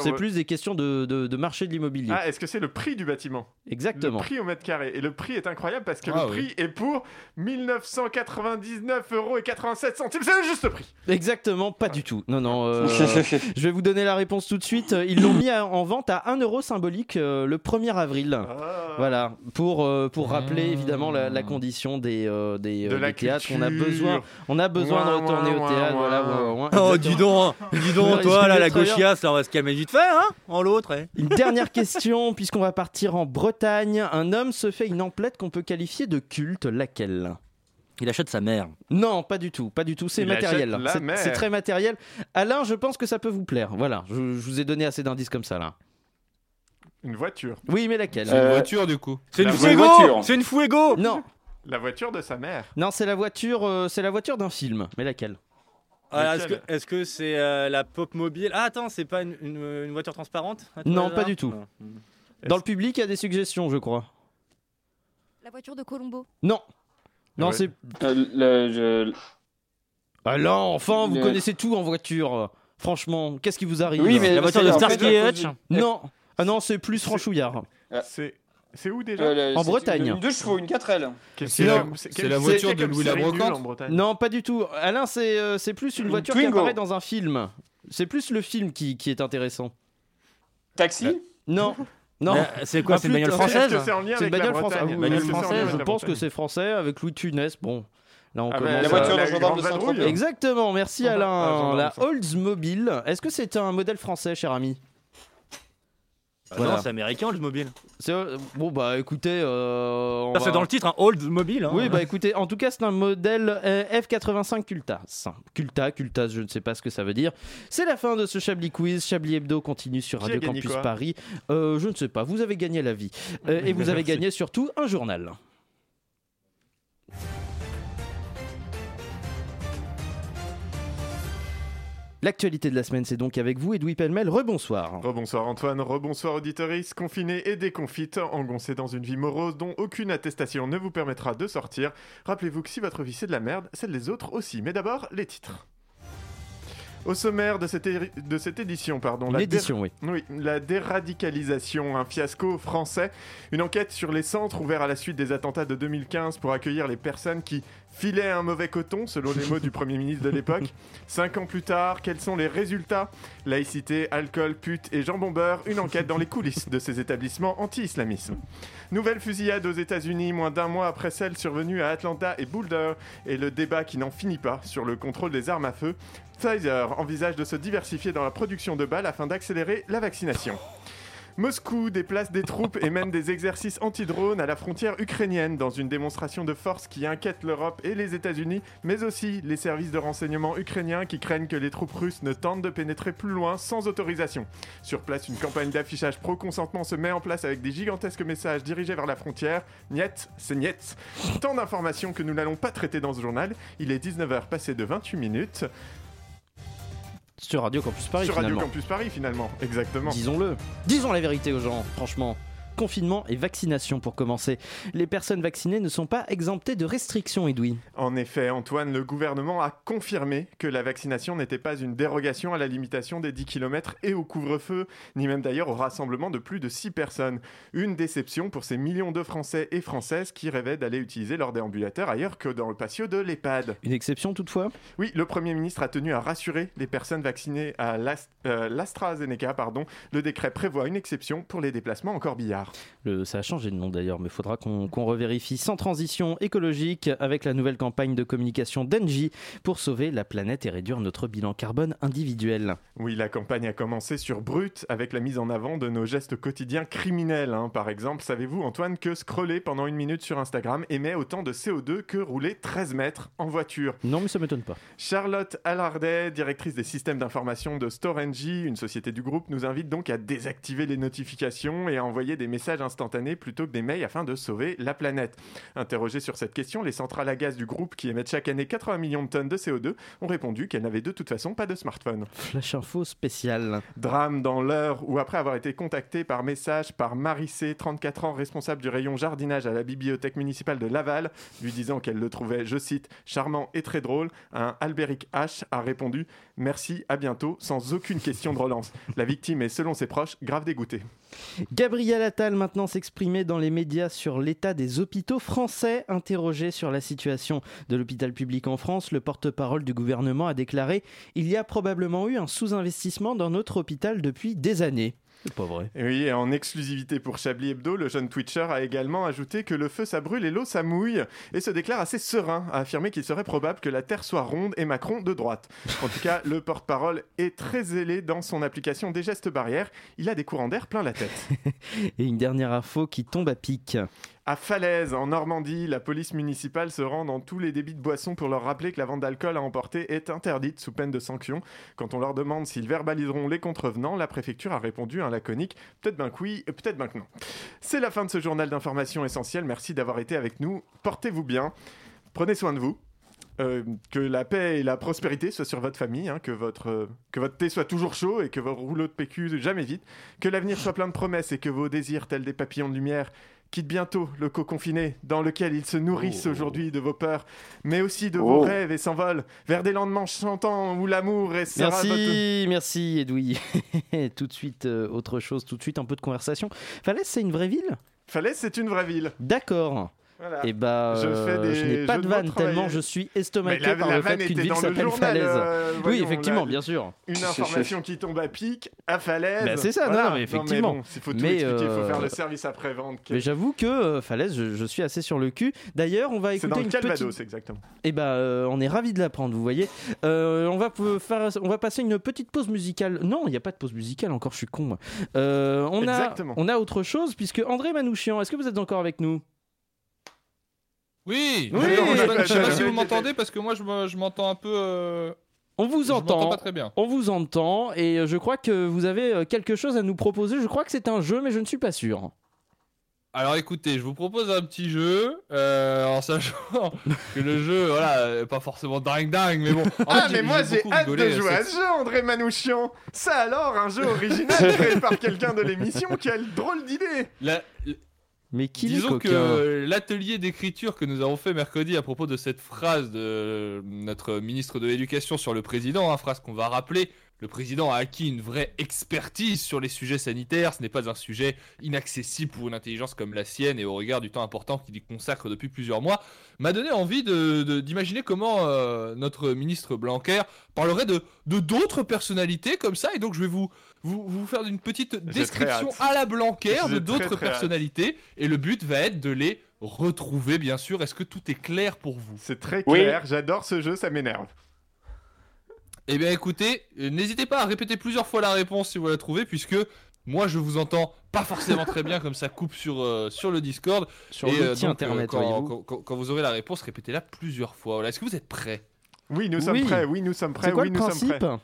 C'est plus des questions de, de- de marché de l'immobilier. Ah, est-ce que c'est le prix du bâtiment? Exactement. Le prix au mètre carré. Et le prix est incroyable parce que Ah le oui. prix est pour 1999 euros et 87 centimes. C'est le juste prix. Exactement, pas du tout. Non, non. euh, *laughs* je vais vous donner la réponse tout de suite. Ils l'ont mis en vente à 1 euro symbolique euh, le 1er avril. Ah. Voilà, pour, euh, pour rappeler évidemment la, la condition des, euh, des, De euh, la des théâtres. On a besoin, on a besoin de retourner ouin, au théâtre. ouin, voilà, Oh, dis donc, dis donc, toi, là, la gauchiasse, là, on va se calmer vite fait, hein En l'autre, eh. Une dernière question, *laughs* puisqu'on va partir en Bretagne. Un homme se fait une emplette qu'on peut qualifier de culte. Laquelle? Il achète sa mère. Non, pas du tout, pas du tout. C'est matériel. C'est-. C'est très matériel. Alain, je pense que ça peut vous plaire. Voilà, je, je vous ai donné assez d'indices comme ça là. Une voiture. Oui, mais laquelle? Une Euh, voiture, du coup. C'est une Fuego. C'est une Fuego Non, La voiture de sa mère. non, c'est la voiture, euh, c'est la voiture d'un film. Mais laquelle? Ah, Est-ce que Lequel est-ce que c'est euh, la pop mobile? Ah, attends, c'est pas une, une- une voiture transparente? À tout Non, hasard pas du tout. Non. Dans le public, il y a des suggestions, je crois. La voiture de Colombo. Non. Non, Ouais. c'est. Euh, le- je- Alain, enfin, vous Le- connaissez tout en voiture. Franchement, qu'est-ce qui vous arrive? Oui, mais La voiture de en fait, Starsky à et cause Hutch du- Non. Ah non, c'est plus franchouillard. C'est c'est où déjà Euh, le- En Bretagne. Une deux chevaux, une 4L. Qu'est-ce C'est la- voiture de Louis la série nulle Brocante en Bretagne Non, pas du tout. Alain, c'est euh, c'est plus une Une voiture qui Twingo. apparaît dans un film. C'est plus le film qui, qui est intéressant. Taxi Non. *laughs* Non, Mais, c'est quoi, Ah, c'est une bagnole française c'est une bagnole française. Ah Je pense que c'est français avec Louis de Funès. Bon, là on Ah, commence. La voiture d'un gendarme de. Saint-Tropez. Exactement, merci Alain. La. Oldsmobile. Est-ce que c'est un modèle français, cher ami? Ah Voilà. Non, c'est américain le mobile. C'est euh, bon bah écoutez, euh, on Ça, va- C'est dans le titre, un Old Mobile. hein. Oui, bah écoutez, en tout cas, c'est un modèle euh, F85 Cultas. Culta, Cultas, je ne sais pas ce que ça veut dire. C'est la fin de ce Chablis Quiz. Chablis Hebdo continue sur Radio Campus Paris. Euh, je ne sais pas, vous avez gagné la vie. Euh, et vous *laughs* avez gagné surtout un journal. L'actualité de la semaine, c'est donc avec vous, Edoui Pellemel. Rebonsoir. Rebonsoir Antoine, rebonsoir auditoris, confinés et déconfites, engoncés dans une vie morose dont aucune attestation ne vous permettra de sortir. Rappelez-vous que si votre vie c'est de la merde, celle des autres aussi. Mais d'abord, les titres. Au sommaire de cette, de cette édition, pardon, Une la, édition, oui. oui, la déradicalisation, un fiasco français, une enquête sur les centres ouverts à la suite des attentats de 2015 pour accueillir les personnes qui filaient un mauvais coton, selon les mots du Premier ministre de l'époque. Cinq ans plus tard, quels sont les résultats? Laïcité, alcool, pute et jambon beurre, une enquête dans les coulisses de ces établissements anti-islamisme. Nouvelle fusillade aux États-Unis, moins d'un mois après celle survenue à Atlanta et Boulder, et le débat qui n'en finit pas sur le contrôle des armes à feu. Pfizer envisage de se diversifier dans la production de balles afin d'accélérer la vaccination. Moscou déplace des troupes et mène des exercices anti-drones à la frontière ukrainienne dans une démonstration de force qui inquiète l'Europe et les États-Unis, mais aussi les services de renseignement ukrainiens qui craignent que les troupes russes ne tentent de pénétrer plus loin sans autorisation. Sur place, une campagne d'affichage pro-consentement se met en place avec des gigantesques messages dirigés vers la frontière. Niet, c'est niet. Tant d'informations que nous n'allons pas traiter dans ce journal. Il est 19h passé de 28 minutes. Sur Radio Campus Paris, sur Radio finalement. Campus Paris, finalement. Exactement. Disons-le. Disons la vérité aux gens, franchement. Confinement et vaccination pour commencer. Les personnes vaccinées ne sont pas exemptées de restrictions, Edoui. En effet, Antoine, le gouvernement a confirmé que la vaccination n'était pas une dérogation à la limitation des 10 km et au couvre-feu, ni même d'ailleurs au rassemblement de plus de 6 personnes. Une déception pour ces millions de Français et Françaises qui rêvaient d'aller utiliser leur déambulateur ailleurs que dans le patio de l'EHPAD. Une exception toutefois? Oui, le Premier ministre a tenu à rassurer les personnes vaccinées à euh, l'AstraZeneca. pardon. Le décret prévoit une exception pour les déplacements en corbillard. Le- ça a changé de nom d'ailleurs, mais il faudra qu'on qu'on revérifie. Sans transition écologique, avec la nouvelle campagne de communication d'Engie pour sauver la planète et réduire notre bilan carbone individuel. Oui, la campagne a commencé sur Brut avec la mise en avant de nos gestes quotidiens criminels. hein. Par exemple, savez-vous, Antoine, que scroller pendant une minute sur Instagram émet autant de CO2 que rouler 13 mètres en voiture Non, mais ça m'étonne pas. Charlotte Allardet, directrice des systèmes d'information de Storengy, une société du groupe, nous invite donc à désactiver les notifications et à envoyer des messages instantanés plutôt que des mails afin de sauver la planète. Interrogées sur cette question, les centrales à gaz du groupe qui émettent chaque année 80 millions de tonnes de CO2 ont répondu qu'elles n'avaient de toute façon pas de smartphone. Flash info spécial. Drame dans l'heure où, après avoir été contacté par message par Marissé, 34 ans, responsable du rayon jardinage à la bibliothèque municipale de Laval, lui disant qu'elle le trouvait, je cite, charmant et très drôle, un Albéric H a répondu Merci, à bientôt, sans aucune question de relance. La victime est, selon ses proches, grave dégoûtée. Gabriel Attal maintenant s'exprimait dans les médias sur l'état des hôpitaux français. Interrogé sur la situation de l'hôpital public en France, le porte-parole du gouvernement a déclaré Il y a probablement eu un sous-investissement dans notre hôpital depuis des années. C'est pas vrai. Oui, et en exclusivité pour Chablis Hebdo, le jeune Twitcher a également ajouté que le feu ça brûle et l'eau ça mouille, et se déclare assez serein à affirmer qu'il serait probable que la Terre soit ronde et Macron de droite. En tout cas, le porte-parole est très zélé dans son application des gestes barrières, il a des courants d'air plein la tête. *laughs* Et une dernière info qui tombe à pic. À Falaise, en Normandie, la police municipale se rend dans tous les débits de boissons pour leur rappeler que la vente d'alcool à emporter est interdite sous peine de sanction. Quand on leur demande s'ils verbaliseront les contrevenants, la préfecture a répondu un laconique peut-être ben que oui, peut-être ben que non. C'est la fin de ce journal d'information essentielle. Merci d'avoir été avec nous. Portez-vous bien. Prenez soin de vous. Euh, que la paix et la prospérité soient sur votre famille, hein, que, votre, que votre thé soit toujours chaud et que vos rouleaux de PQ jamais vite, que l'avenir soit plein de promesses et que vos désirs tels des papillons de lumière quittent bientôt le co confiné dans lequel ils se nourrissent aujourd'hui de vos peurs, mais aussi de vos Oh. rêves et s'envolent vers des lendemains chantants où l'amour est sera votre- Merci, merci Edoui. *laughs* tout de suite, euh, autre chose, tout de suite un peu de conversation. Falaise, c'est une vraie ville? Falaise, c'est une vraie ville. D'accord. Voilà. Et bah, Je euh, des je n'ai pas de vanne tellement je suis Mais estomaqué la- par la le fait qu'une ville dans le s'appelle Falaise. euh, oui, effectivement, bien sûr. Une information qui tombe à pic, à falaise. Bah, c'est ça, non, Voilà. non, mais effectivement. bon, il faut tout Mais, expliquer, il faut euh, faire le service après-vente. Mais j'avoue que euh, Falaise, je, je suis assez sur le cul. D'ailleurs, on va C'est écouter dans le une Calvados, petite... exactement. Et bah, euh, on est ravis de l'apprendre, vous voyez. Euh, on va faire, on va passer une petite pause musicale. Non, il n'y a pas de pause musicale encore. Je suis con. Euh, on a, on a autre chose puisque André Manouchian, est-ce que vous êtes encore avec nous? Oui, Oui, je sais pas- je sais pas si vous m'entendez parce que moi je me- je m'entends un peu. euh, On vous je entend. m'entends pas très bien. On vous entend et euh, je crois que vous avez euh, quelque chose à nous proposer. Je crois que c'est un jeu, mais je ne suis pas sûr. Alors écoutez, je vous propose un petit jeu, euh, en sachant que le jeu, voilà, pas forcément dingue dingue, mais bon. En Ah, fait, mais moi j'ai hâte de jouer à ce jeu, André Manouchian Ça alors, un jeu original *laughs* créé par quelqu'un de l'émission, quelle drôle d'idée La- Mais qui Disons que l'atelier d'écriture que nous avons fait mercredi à propos de cette phrase de notre ministre de l'Éducation sur le président, hein, phrase qu'on va rappeler, le président a acquis une vraie expertise sur les sujets sanitaires, ce n'est pas un sujet inaccessible pour une intelligence comme la sienne et au regard du temps important qu'il y consacre depuis plusieurs mois, m'a donné envie de- de- d'imaginer comment euh, notre ministre Blanquer parlerait de de d'autres personnalités comme ça, et donc je vais vous, vous, vous faire une petite description à la Blanquer de d'autres personnalités, et le but va être de les retrouver, bien sûr. Est-ce que tout est clair pour vous? C'est très Oui. clair, j'adore ce jeu, ça m'énerve. Eh bien écoutez, euh, n'hésitez pas à répéter plusieurs fois la réponse si vous la trouvez, puisque moi je vous entends pas forcément très bien comme ça coupe sur, euh, sur le Discord. Sur Et, donc, internet, quand, voyez-vous. quand- quand- quand vous aurez la réponse, répétez-la plusieurs fois. Voilà. Est-ce que vous êtes prêts? Oui, nous sommes Oui. prêts, oui, nous sommes prêts, C'est quoi oui, le nous sommes principe? prêts.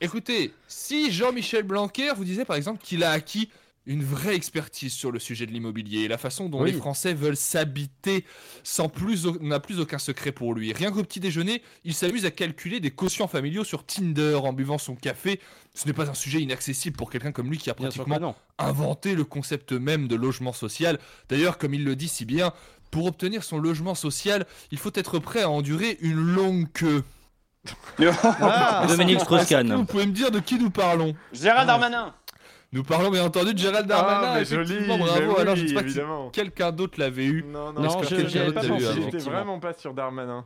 Écoutez, si Jean-Michel Blanquer vous disait par exemple qu'il a acquis une vraie expertise sur le sujet de l'immobilier et la façon dont Oui. les Français veulent s'habiter sans plus au- n'a plus aucun secret pour lui. Rien qu'au petit déjeuner, il s'amuse à calculer des quotients familiaux sur Tinder en buvant son café. Ce n'est pas un sujet inaccessible pour quelqu'un comme lui qui a pratiquement inventé le concept même de logement social. D'ailleurs, comme il le dit si bien, pour obtenir son logement social, il faut être prêt à endurer une longue queue. Ah, Dominique Est-ce que Strauss-Kahn. Vous pouvez me dire de qui nous parlons Gérald Darmanin. Nous parlons bien entendu de Gérald Darmanin. Ah, mais joli, bravo. mais Alors, je sais pas si évidemment. quelqu'un d'autre l'avait eu. Non, Non, J'espère je-. J'étais vraiment pas sur Darmanin.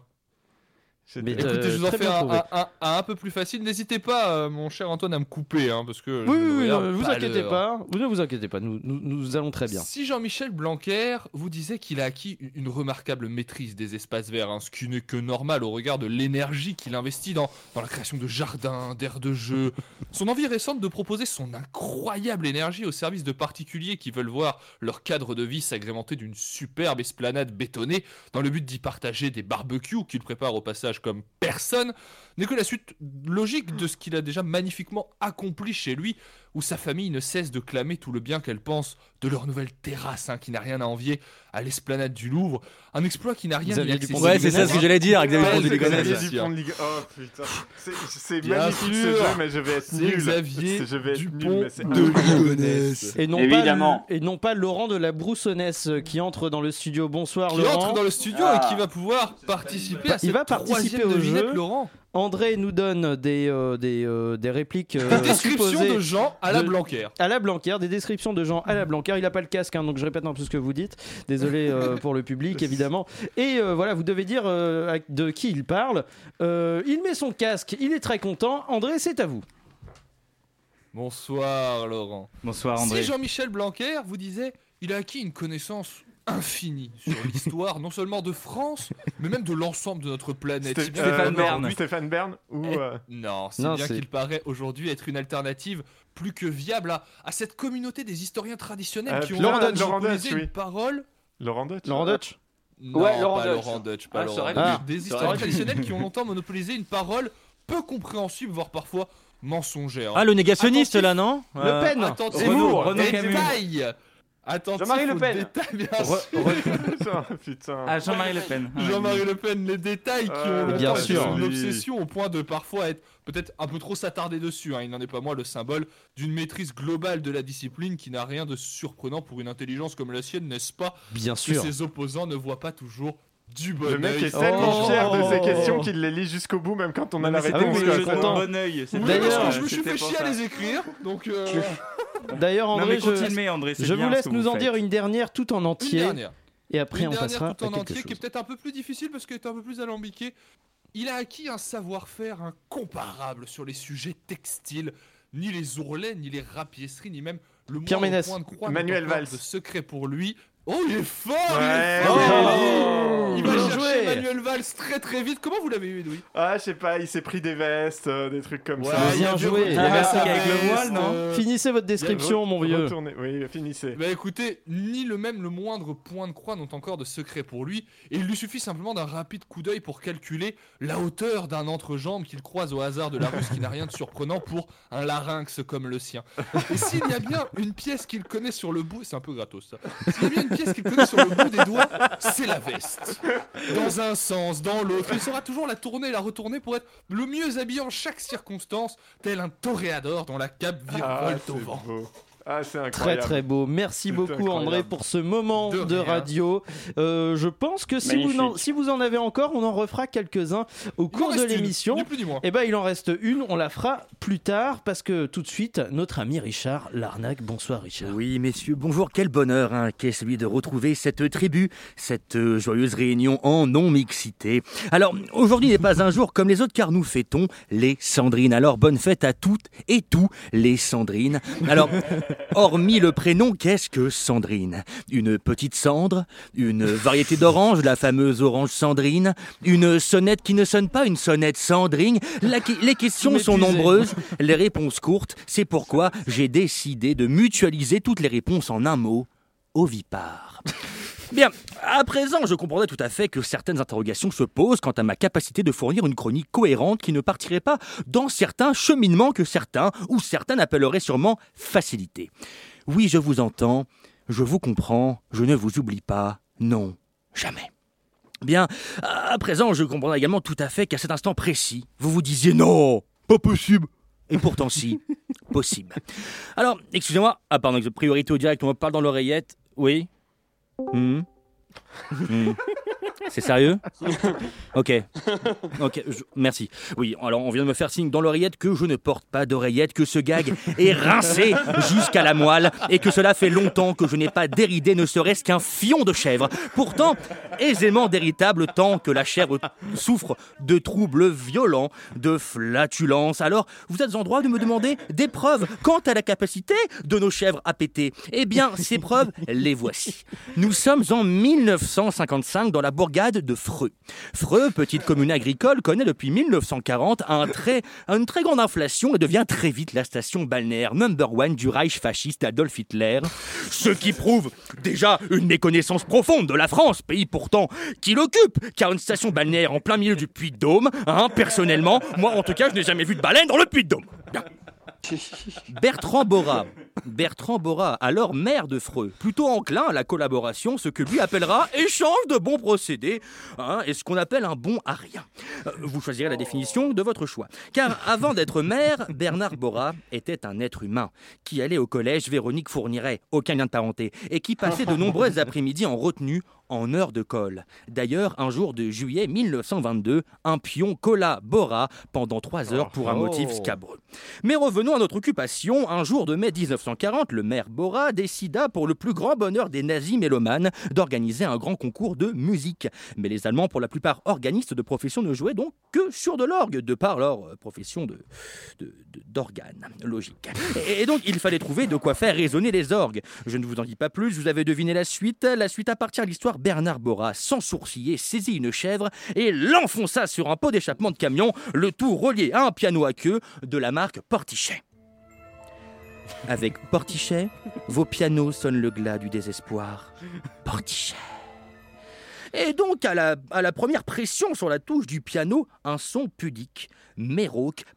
Mais, Écoutez, Euh, je vous en fais un, un- un- peu plus facile. N'hésitez pas, euh, mon cher Antoine, à me couper, hein, parce que. Oui, oui, oui, vous inquiétez pas. Vous ne vous inquiétez pas. Nous, nous, nous allons très bien. Si Jean-Michel Blanquer vous disait qu'il a acquis une- une remarquable maîtrise des espaces verts, hein, ce qui n'est que normal au regard de l'énergie qu'il investit dans, dans la création de jardins, d'aires de jeu, *laughs* son envie récente de proposer son incroyable énergie au service de particuliers qui veulent voir leur cadre de vie s'agrémenter d'une superbe esplanade bétonnée dans le but d'y partager des barbecues qu'il prépare au passage comme personne, n'est que la suite logique de ce qu'il a déjà magnifiquement accompli chez lui, où sa famille ne cesse de clamer tout le bien qu'elle pense de leur nouvelle terrasse, hein, qui n'a rien à envier à l'esplanade du Louvre. Un exploit qui n'a rien d'inaccessible. Dupont de Ouais, c'est ça ce que j'allais dire, Xavier Dupont de c'est Ligonnès. Xavier Merci, Dupont de Ligonnès. Oh putain, c'est- magnifique ce jeu, mais je vais être nul. Xavier C'est- Je vais être nul, Dupont mais c'est de. Ligonnès. Et non, Évidemment. Pas, et non pas Laurent de la Broussonnesse euh, qui entre dans le studio. Bonsoir Qui Laurent. entre dans le studio Ah. et qui va pouvoir participer à Il cette va participer troisième au jeu. Laurent. André nous donne des, euh, des, euh, des répliques euh, Des descriptions supposées de gens à la de- Blanquer. à la Blanquer, des descriptions de gens à la Blanquer. Il n'a pas le casque, hein, donc je répète un peu ce que vous dites. Désolé euh, *laughs* pour le public, évidemment. Et euh, voilà, vous devez dire euh, de qui il parle. Euh, il met son casque, il est très content. André, c'est à vous. Bonsoir Laurent. Bonsoir André. Si Jean-Michel Blanquer vous disait, il a acquis une connaissance infinie sur l'histoire, non seulement de France, mais même de l'ensemble de notre planète. Sté- bien euh, non, paraît aujourd'hui- Stéphane Bern ou Eh, euh, Non, Non, bien c'est- qu'il paraît aujourd'hui être une alternative plus que viable à, à cette communauté des historiens traditionnels Euh, qui ont Laurent déjà Dutch, Laurent monopolisé Dutch, oui. une parole. Laurent Dutch Laurent Dutch Non, Ouais, Laurent pas Dutch. Laurent Dutch, pas Ah, Laurent Dutch. Des historiens traditionnels *laughs* qui ont longtemps monopolisé une parole peu compréhensible, voire parfois mensongère. Ah, le négationniste Attentif. là, non Le Euh, Pen Renaud- Renaud Camus. détails Attentif Jean-Marie Le Pen. détails, bien Re- sûr. re- putain. Ah, Jean-Marie Le Pen. Jean-Marie Le Pen, les détails qui Ah, ont longtemps bien sûr. Oui. obsession au point de parfois être peut-être un peu trop s'attarder dessus. hein. Il n'en est pas moins le symbole d'une maîtrise globale de la discipline qui n'a rien de surprenant pour une intelligence comme la sienne, n'est-ce pas? Bien Que sûr. ses opposants ne voient pas toujours du bon Le mec œil. est tellement Oh. fier de ses questions qu'il les lit jusqu'au bout, même quand on a la réponse. je bon oeil. D'ailleurs, je me suis fait chier à les écrire, donc euh, D'ailleurs, Non, André, je, continuez, André, c'est je bien vous laisse nous vous en dire une dernière tout en une entier. dernière. Et après, Une on dernière passera tout à en quelque entier qui est peut-être un peu plus difficile parce qu'elle est un peu plus alambiquée. Il a acquis un savoir-faire incomparable sur les sujets textiles. Ni les ourlets, ni les rapiéceries, ni même le Pierre moindre Ménès. point de croix. Manuel Valls. de secret pour lui. Oh, il est fort, Ouais, il est fort. Il va Bien chercher. Manuel Valls très très vite. Comment vous l'avez eu, Edoui? Ah, je sais pas, il s'est pris des vestes, euh, des trucs comme Ouais, ça. il Bien joué. Ah, à sa avec le voile, non? euh, Finissez votre Il description, mon vieux. retourner- Oui, finissez. Bah écoutez, ni le même le moindre point de croix n'ont encore de secret pour lui, et il lui suffit simplement d'un rapide coup d'œil pour calculer la hauteur d'un entrejambe qu'il croise au hasard de la rue, ce qui n'a rien de surprenant pour un larynx comme le sien. Et s'il y a bien une pièce qu'il connaît sur le bout, c'est un peu gratos ça, s'il y a bien une pièce qu'il connaît sur le bout des doigts, c'est la veste. Dans un sens, dans l'autre, il saura toujours la tourner et la retourner pour être le mieux habillé en chaque circonstance, tel un toréador dont la cape Ah, virevolte c'est au vent. beau. Ah, c'est Très incroyable. très beau. Merci beaucoup incroyable. André pour ce moment De radio. Euh, je pense que si vous, en, Magnifique. si vous en avez encore, on en refera quelques-uns au cours de l'émission. moins. Eh ben il en reste une, on la fera plus tard parce que tout de suite notre ami Richard Larnac. Bonsoir Richard. Oui, messieurs, bonjour. Quel bonheur hein, qu'est celui de retrouver cette tribu, cette euh, joyeuse réunion en non-mixité. Alors, aujourd'hui n'est pas un jour comme les autres car nous fêtons les Sandrines. Alors, bonne fête à toutes et tous les Sandrines. Alors, hormis le prénom, qu'est-ce que Sandrine? Une petite cendre Une variété d'orange, la fameuse orange Sandrine Une sonnette qui ne sonne pas, une sonnette Sandrine La- Les questions sont nombreuses, les réponses courtes. C'est pourquoi j'ai décidé de mutualiser toutes les réponses en un mot ovipare. Bien, à présent, je comprendrais tout à fait que certaines interrogations se posent quant à ma capacité de fournir une chronique cohérente qui ne partirait pas dans certains cheminements que certains ou certains appelleraient sûrement facilité. Oui, je vous entends, je vous comprends, je ne vous oublie pas, non, jamais. Bien, à présent, je comprendrais également tout à fait qu'à cet instant précis, vous vous disiez non, pas possible. Et pourtant si, possible. Alors, excusez-moi, ah pardon, priorité au direct, on me parle dans l'oreillette. Oui 嗯。嗯。C'est sérieux Ok. Ok, merci. Oui, alors on vient de me faire signe dans l'oreillette que je ne porte pas d'oreillette, que ce gag est rincé jusqu'à la moelle et que cela fait longtemps que je n'ai pas déridé ne serait-ce qu'un fion de chèvre. Pourtant, aisément déritable tant que la chèvre souffre de troubles violents, de flatulences. Alors, vous êtes en droit de me demander des preuves quant à la capacité de nos chèvres à péter. Eh bien, ces preuves, les voici. Nous sommes en 1955 dans la de Freux. Freux, petite commune agricole, connaît depuis 1940 un très, une très grande inflation et devient très vite la station balnéaire number one du Reich fasciste Adolf Hitler. Ce qui prouve déjà une méconnaissance profonde de la France, pays pourtant qui l'occupe, car une station balnéaire en plein milieu du Puy-de-Dôme, hein, personnellement, moi en tout cas, je n'ai jamais vu de baleine dans le Puy-de-Dôme. Bertrand Bora, Bertrand Bora, alors maire de Freux, plutôt enclin à la collaboration, ce que lui appellera échange de bons procédés, hein, et ce qu'on appelle un bon à rien. Euh, Vous choisirez la définition de votre choix. Car avant d'être maire, Bernard Bora était un être humain qui allait au collège Véronique Fourniret, aucun lien de parenté, et qui passait de nombreuses après-midi en retenue en heure de colle. D'ailleurs, un jour de juillet 1922, un pion colla Bora pendant trois heures pour un Oh. motif scabreux. Mais revenons à notre occupation. Un jour de mai 1940, le maire Bora décida, pour le plus grand bonheur des nazis mélomanes, d'organiser un grand concours de musique. Mais les Allemands, pour la plupart organistes de profession, ne jouaient donc que sur de l'orgue, de par leur euh, profession de, de- de- d'organe. Logique. Et, donc, il fallait trouver de quoi faire résonner les orgues. Je ne vous en dis pas plus, vous avez deviné la suite. La suite appartient à l'histoire. Bernard Bora, sans sourciller, saisit une chèvre et l'enfonça sur un pot d'échappement de camion, le tout relié à un piano à queue de la marque Portichet. Avec Portichet, vos pianos sonnent le glas du désespoir. Portichet. Et donc, à la, première pression sur la touche du piano, un son pudique, mais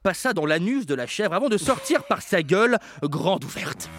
passa dans l'anus de la chèvre avant de sortir par sa gueule grande ouverte.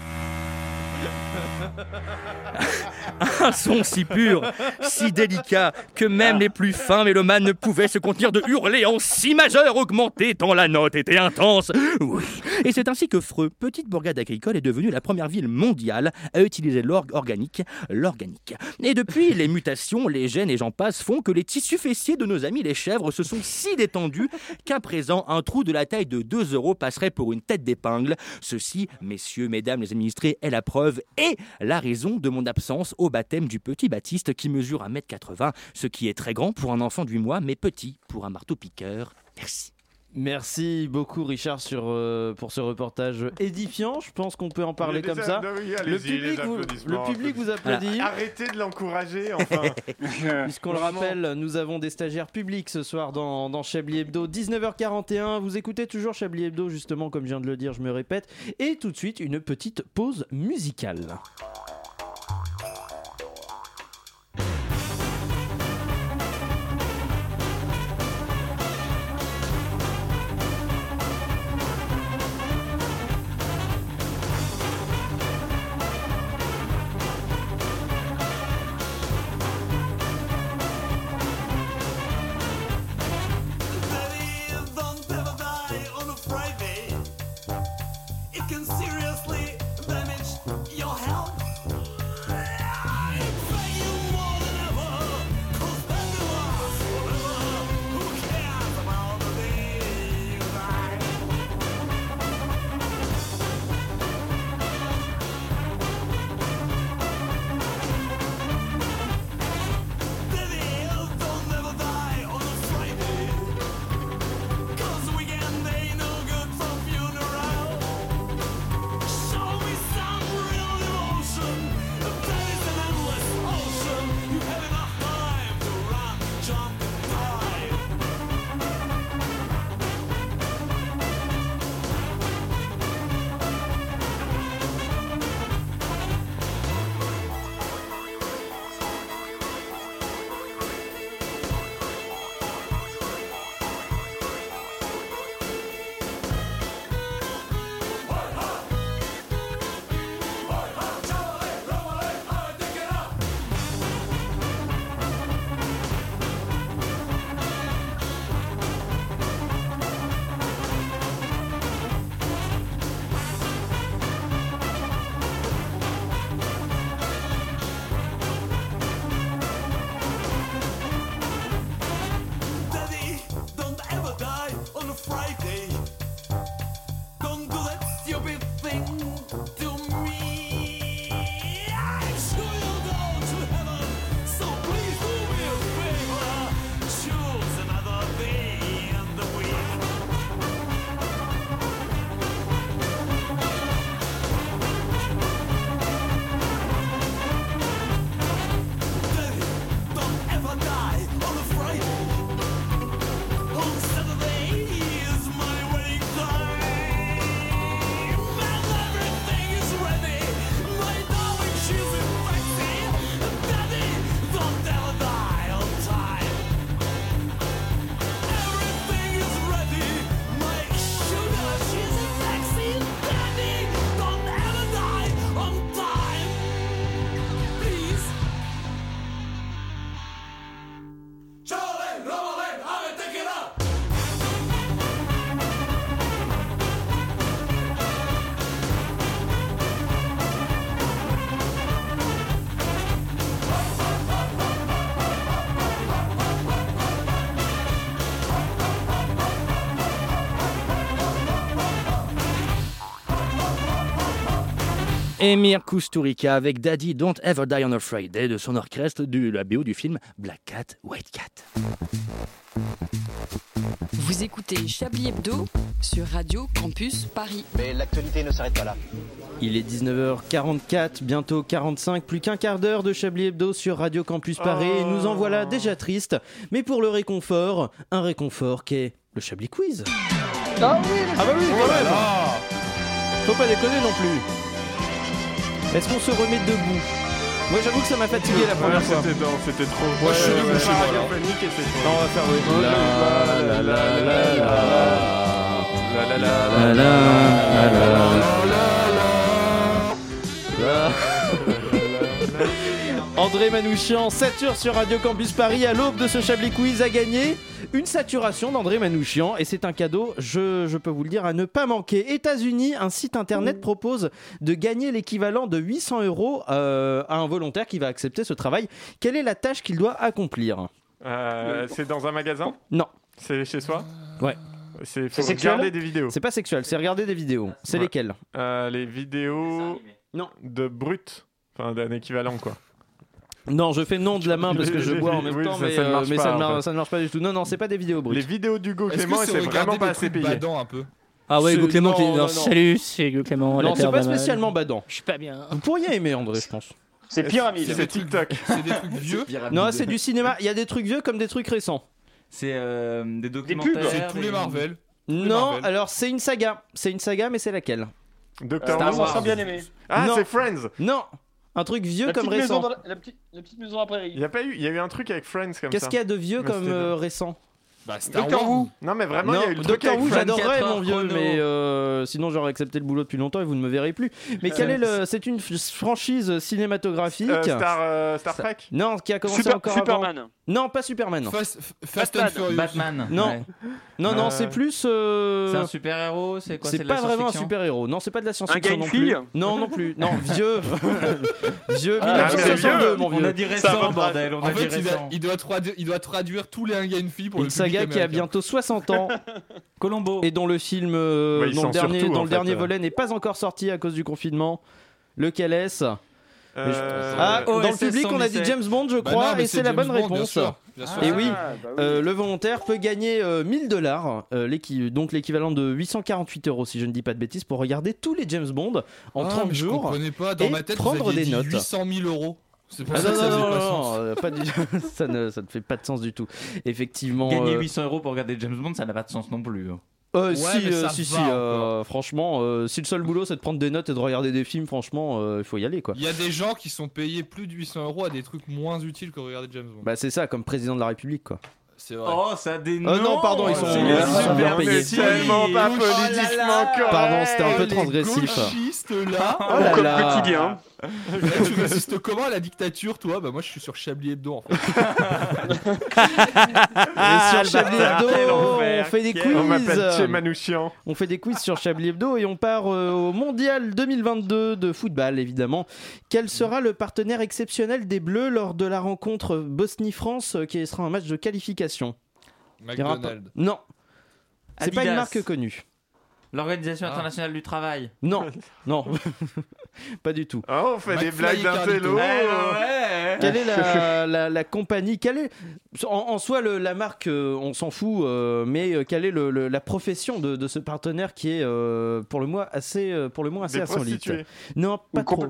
Un son si pur, si délicat, que même les plus fins mélomanes ne pouvaient se contenir de hurler en si majeur augmenté tant la note était intense. Oui. Et c'est ainsi que Freux, petite bourgade agricole, est devenue la première ville mondiale à utiliser l'orgue organique, l'organique. Et depuis, les mutations, les gènes et j'en passe font que les tissus fessiers de nos amis les chèvres se sont si détendus qu'à présent, un trou de la taille de 2 euros passerait pour une tête d'épingle. Ceci, messieurs, mesdames les administrés, est la preuve et la raison de mon absence au baptême du petit Baptiste qui mesure 1m80, ce qui est très grand pour un enfant de 8 mois, mais petit pour un marteau-piqueur. Merci. Merci beaucoup Richard sur, euh, pour ce reportage édifiant. Je pense qu'on peut en parler comme ça. Ah oui, le public, vous, applaudissements, le public vous applaudit. Arrêtez de l'encourager, enfin. *laughs* Puisqu'on le rappelle, nous avons des stagiaires publics ce soir dans, dans Chablis Hebdo, 19h41. Vous écoutez toujours Chablis Hebdo, justement, comme je viens de le dire, je me répète. Et tout de suite, une petite pause musicale. Emir Kusturica avec Daddy Don't Ever Die on a Friday de son orchestre de la BO du film Black Cat, White Cat. Vous écoutez Chablis Hebdo sur Radio Campus Paris. Mais l'actualité ne s'arrête pas là. Il est 19h44, bientôt 45, plus qu'un quart d'heure de Chablis Hebdo sur Radio Campus Paris et nous en voilà déjà tristes. Mais pour le réconfort, un réconfort qu'est le Chablis Quiz. Ah oui, Ah bah oui, Oh quand même. Faut pas déconner non plus. Est-ce qu'on se remet debout? Moi j'avoue que ça m'a fatigué la première fois. C'était non, c'était trop. Moi, je suis Ouais, ouais, radiophonique et c'est trop. Non, on va faire oui. La la la la la la la La la la la André Manouchian, sature sur Radio Campus Paris à l'aube de ce Chablis Quiz a gagné une saturation d'André Manouchian et c'est un cadeau, je, je peux vous le dire, à ne pas manquer. États-Unis, un site internet propose de gagner l'équivalent de 800 euros euh, à un volontaire qui va accepter ce travail. Quelle est la tâche qu'il doit accomplir? Euh, C'est dans un magasin? Non. C'est chez soi? Ouais. C'est regarder des vidéos. C'est pas sexuel, c'est regarder des vidéos. C'est Ouais. lesquelles? Euh, Les vidéos Non. de brut. Enfin, d'un équivalent, quoi. Non, je fais non de la main parce que je bois en même Oui, temps, ça- mais, ça ne marche mais pas, ça, ne en mar- fait. ça ne marche pas du tout. Non, non, c'est pas des vidéos brutes. Les vidéos d'Hugo Est-ce Clément, que c'est vraiment pas assez payé. un peu Ah ouais, Hugo Clément qui non, dit non, non. Salut, c'est Hugo Clément. Non, c'est pas spécialement badant. Je suis pas bien. Vous pourriez aimer André, je pense. C'est pyramide. C'est TikTok. C'est des trucs vieux. *laughs* Non, c'est du cinéma. Il y a des trucs vieux comme des trucs récents. C'est euh, des documentaires. C'est tous les Marvel. Non, Marvel. alors c'est une saga. C'est une saga, mais c'est laquelle? Docteur Who. Bien aimé. Ah, Non. c'est Friends. Non, un truc vieux La comme récent. dans la, la petite, la petite maison à prairie. Il y a pas eu, il y a eu un truc avec Friends comme ça. Qu'est-ce qu'il y a de vieux Mais comme euh, récent? Bah, Star Doctor Wars. Who. Non, mais vraiment, il y a eu le Doctor Who, j'adorerais 24 mon vieux, mais euh, sinon j'aurais accepté le boulot depuis longtemps et vous ne me verrez plus. Mais quelle est le C'est une franchise cinématographique. Euh, Star, euh, Star Trek Non, qui a commencé Super- encore avant. Non, pas Superman. Fast, Fast and Batman. Furious. Batman. Non. ouais. Non, non, Euh, c'est plus. euh, C'est un super héros. C'est quoi C'est de la pas vraiment un science-fiction super héros. Non, c'est pas de la Un science-fiction gars, non une plus. fille Non, non plus. Non, *laughs* vieux. *laughs* vieux. Ah, mais 1962, mon On vieux. a dit Ça va récent, pas. bordel. On En a dit fait, il, va- récent. il doit traduire, il doit traduire tous les un gars une fille pour Une le saga qui a américain. bientôt 60 ans *laughs* Colombo. et dont le film euh, Ouais, il dont le dernier, tout, dont en le fait, dernier euh. volet n'est pas encore sorti à cause du confinement. Lequel est-ce? Euh, Ah, dans le public, on a dit 117. James Bond, je Bah crois, non, mais et c'est la James bonne Bond, bien réponse. sûr, bien sûr. Et oui, Ah, bah oui. Euh, le volontaire peut gagner euh, 1000 dollars, donc l'équivalent de 848 euros si je ne dis pas de bêtises, pour regarder tous les James Bond en Ah, 30 mais Je jours. comprenais pas. Dans et ma tête, prendre des dit notes. 800 000 euros. C'est pour Ah ça non, que ça non, faisait non, pas non, sens. euh, pas du- *laughs* ça, ne, ça ne fait pas de sens du tout. Effectivement. Gagner euh, 800 euros pour regarder James Bond, ça n'a pas de sens non plus. Euh, Ouais, si, euh, ça si, va si, euh, franchement, euh, si le seul boulot c'est de prendre des notes et de regarder des films, franchement, euh, il faut y aller quoi. Il y a des gens qui sont payés plus de 800 euros à des trucs moins utiles que regarder James Bond. Bah c'est ça, comme président de la République quoi. C'est vrai. Oh, ça dénonce. Euh, non, pardon, ils sont, ils sont super bien payés. petit. tellement pas Oh là politiquement là. correct. Pardon, c'était un peu transgressif. là. Oh là Comme là. quotidien. *laughs* tu résistes comment à la dictature, toi? Bah moi, je suis sur Chablis Hebdo en fait. *laughs* Et sur Chablis Hebdo, Quel on fait des quiz. On m'appelle Che Manouchian. On fait des quiz sur Chablis Hebdo et on part euh, au Mondial 2022 de football, évidemment. Quel sera le partenaire exceptionnel des Bleus lors de la rencontre Bosnie-France euh, qui sera un match de qualification? McDonald's. Non. C'est pas une marque connue. L'Organisation Ah. internationale du travail. Non, non, *laughs* *laughs* pas du tout. Oh, on fait des blagues d'intello. Ouais. Quelle est la, *laughs* la- la compagnie? Quelle est, en, en soi, le- la marque, euh, on s'en fout, euh, mais euh, quelle est le- le- la profession de, de ce partenaire qui est, euh, pour le moins, assez, pour le moins assez prostituées. Non, pas trop.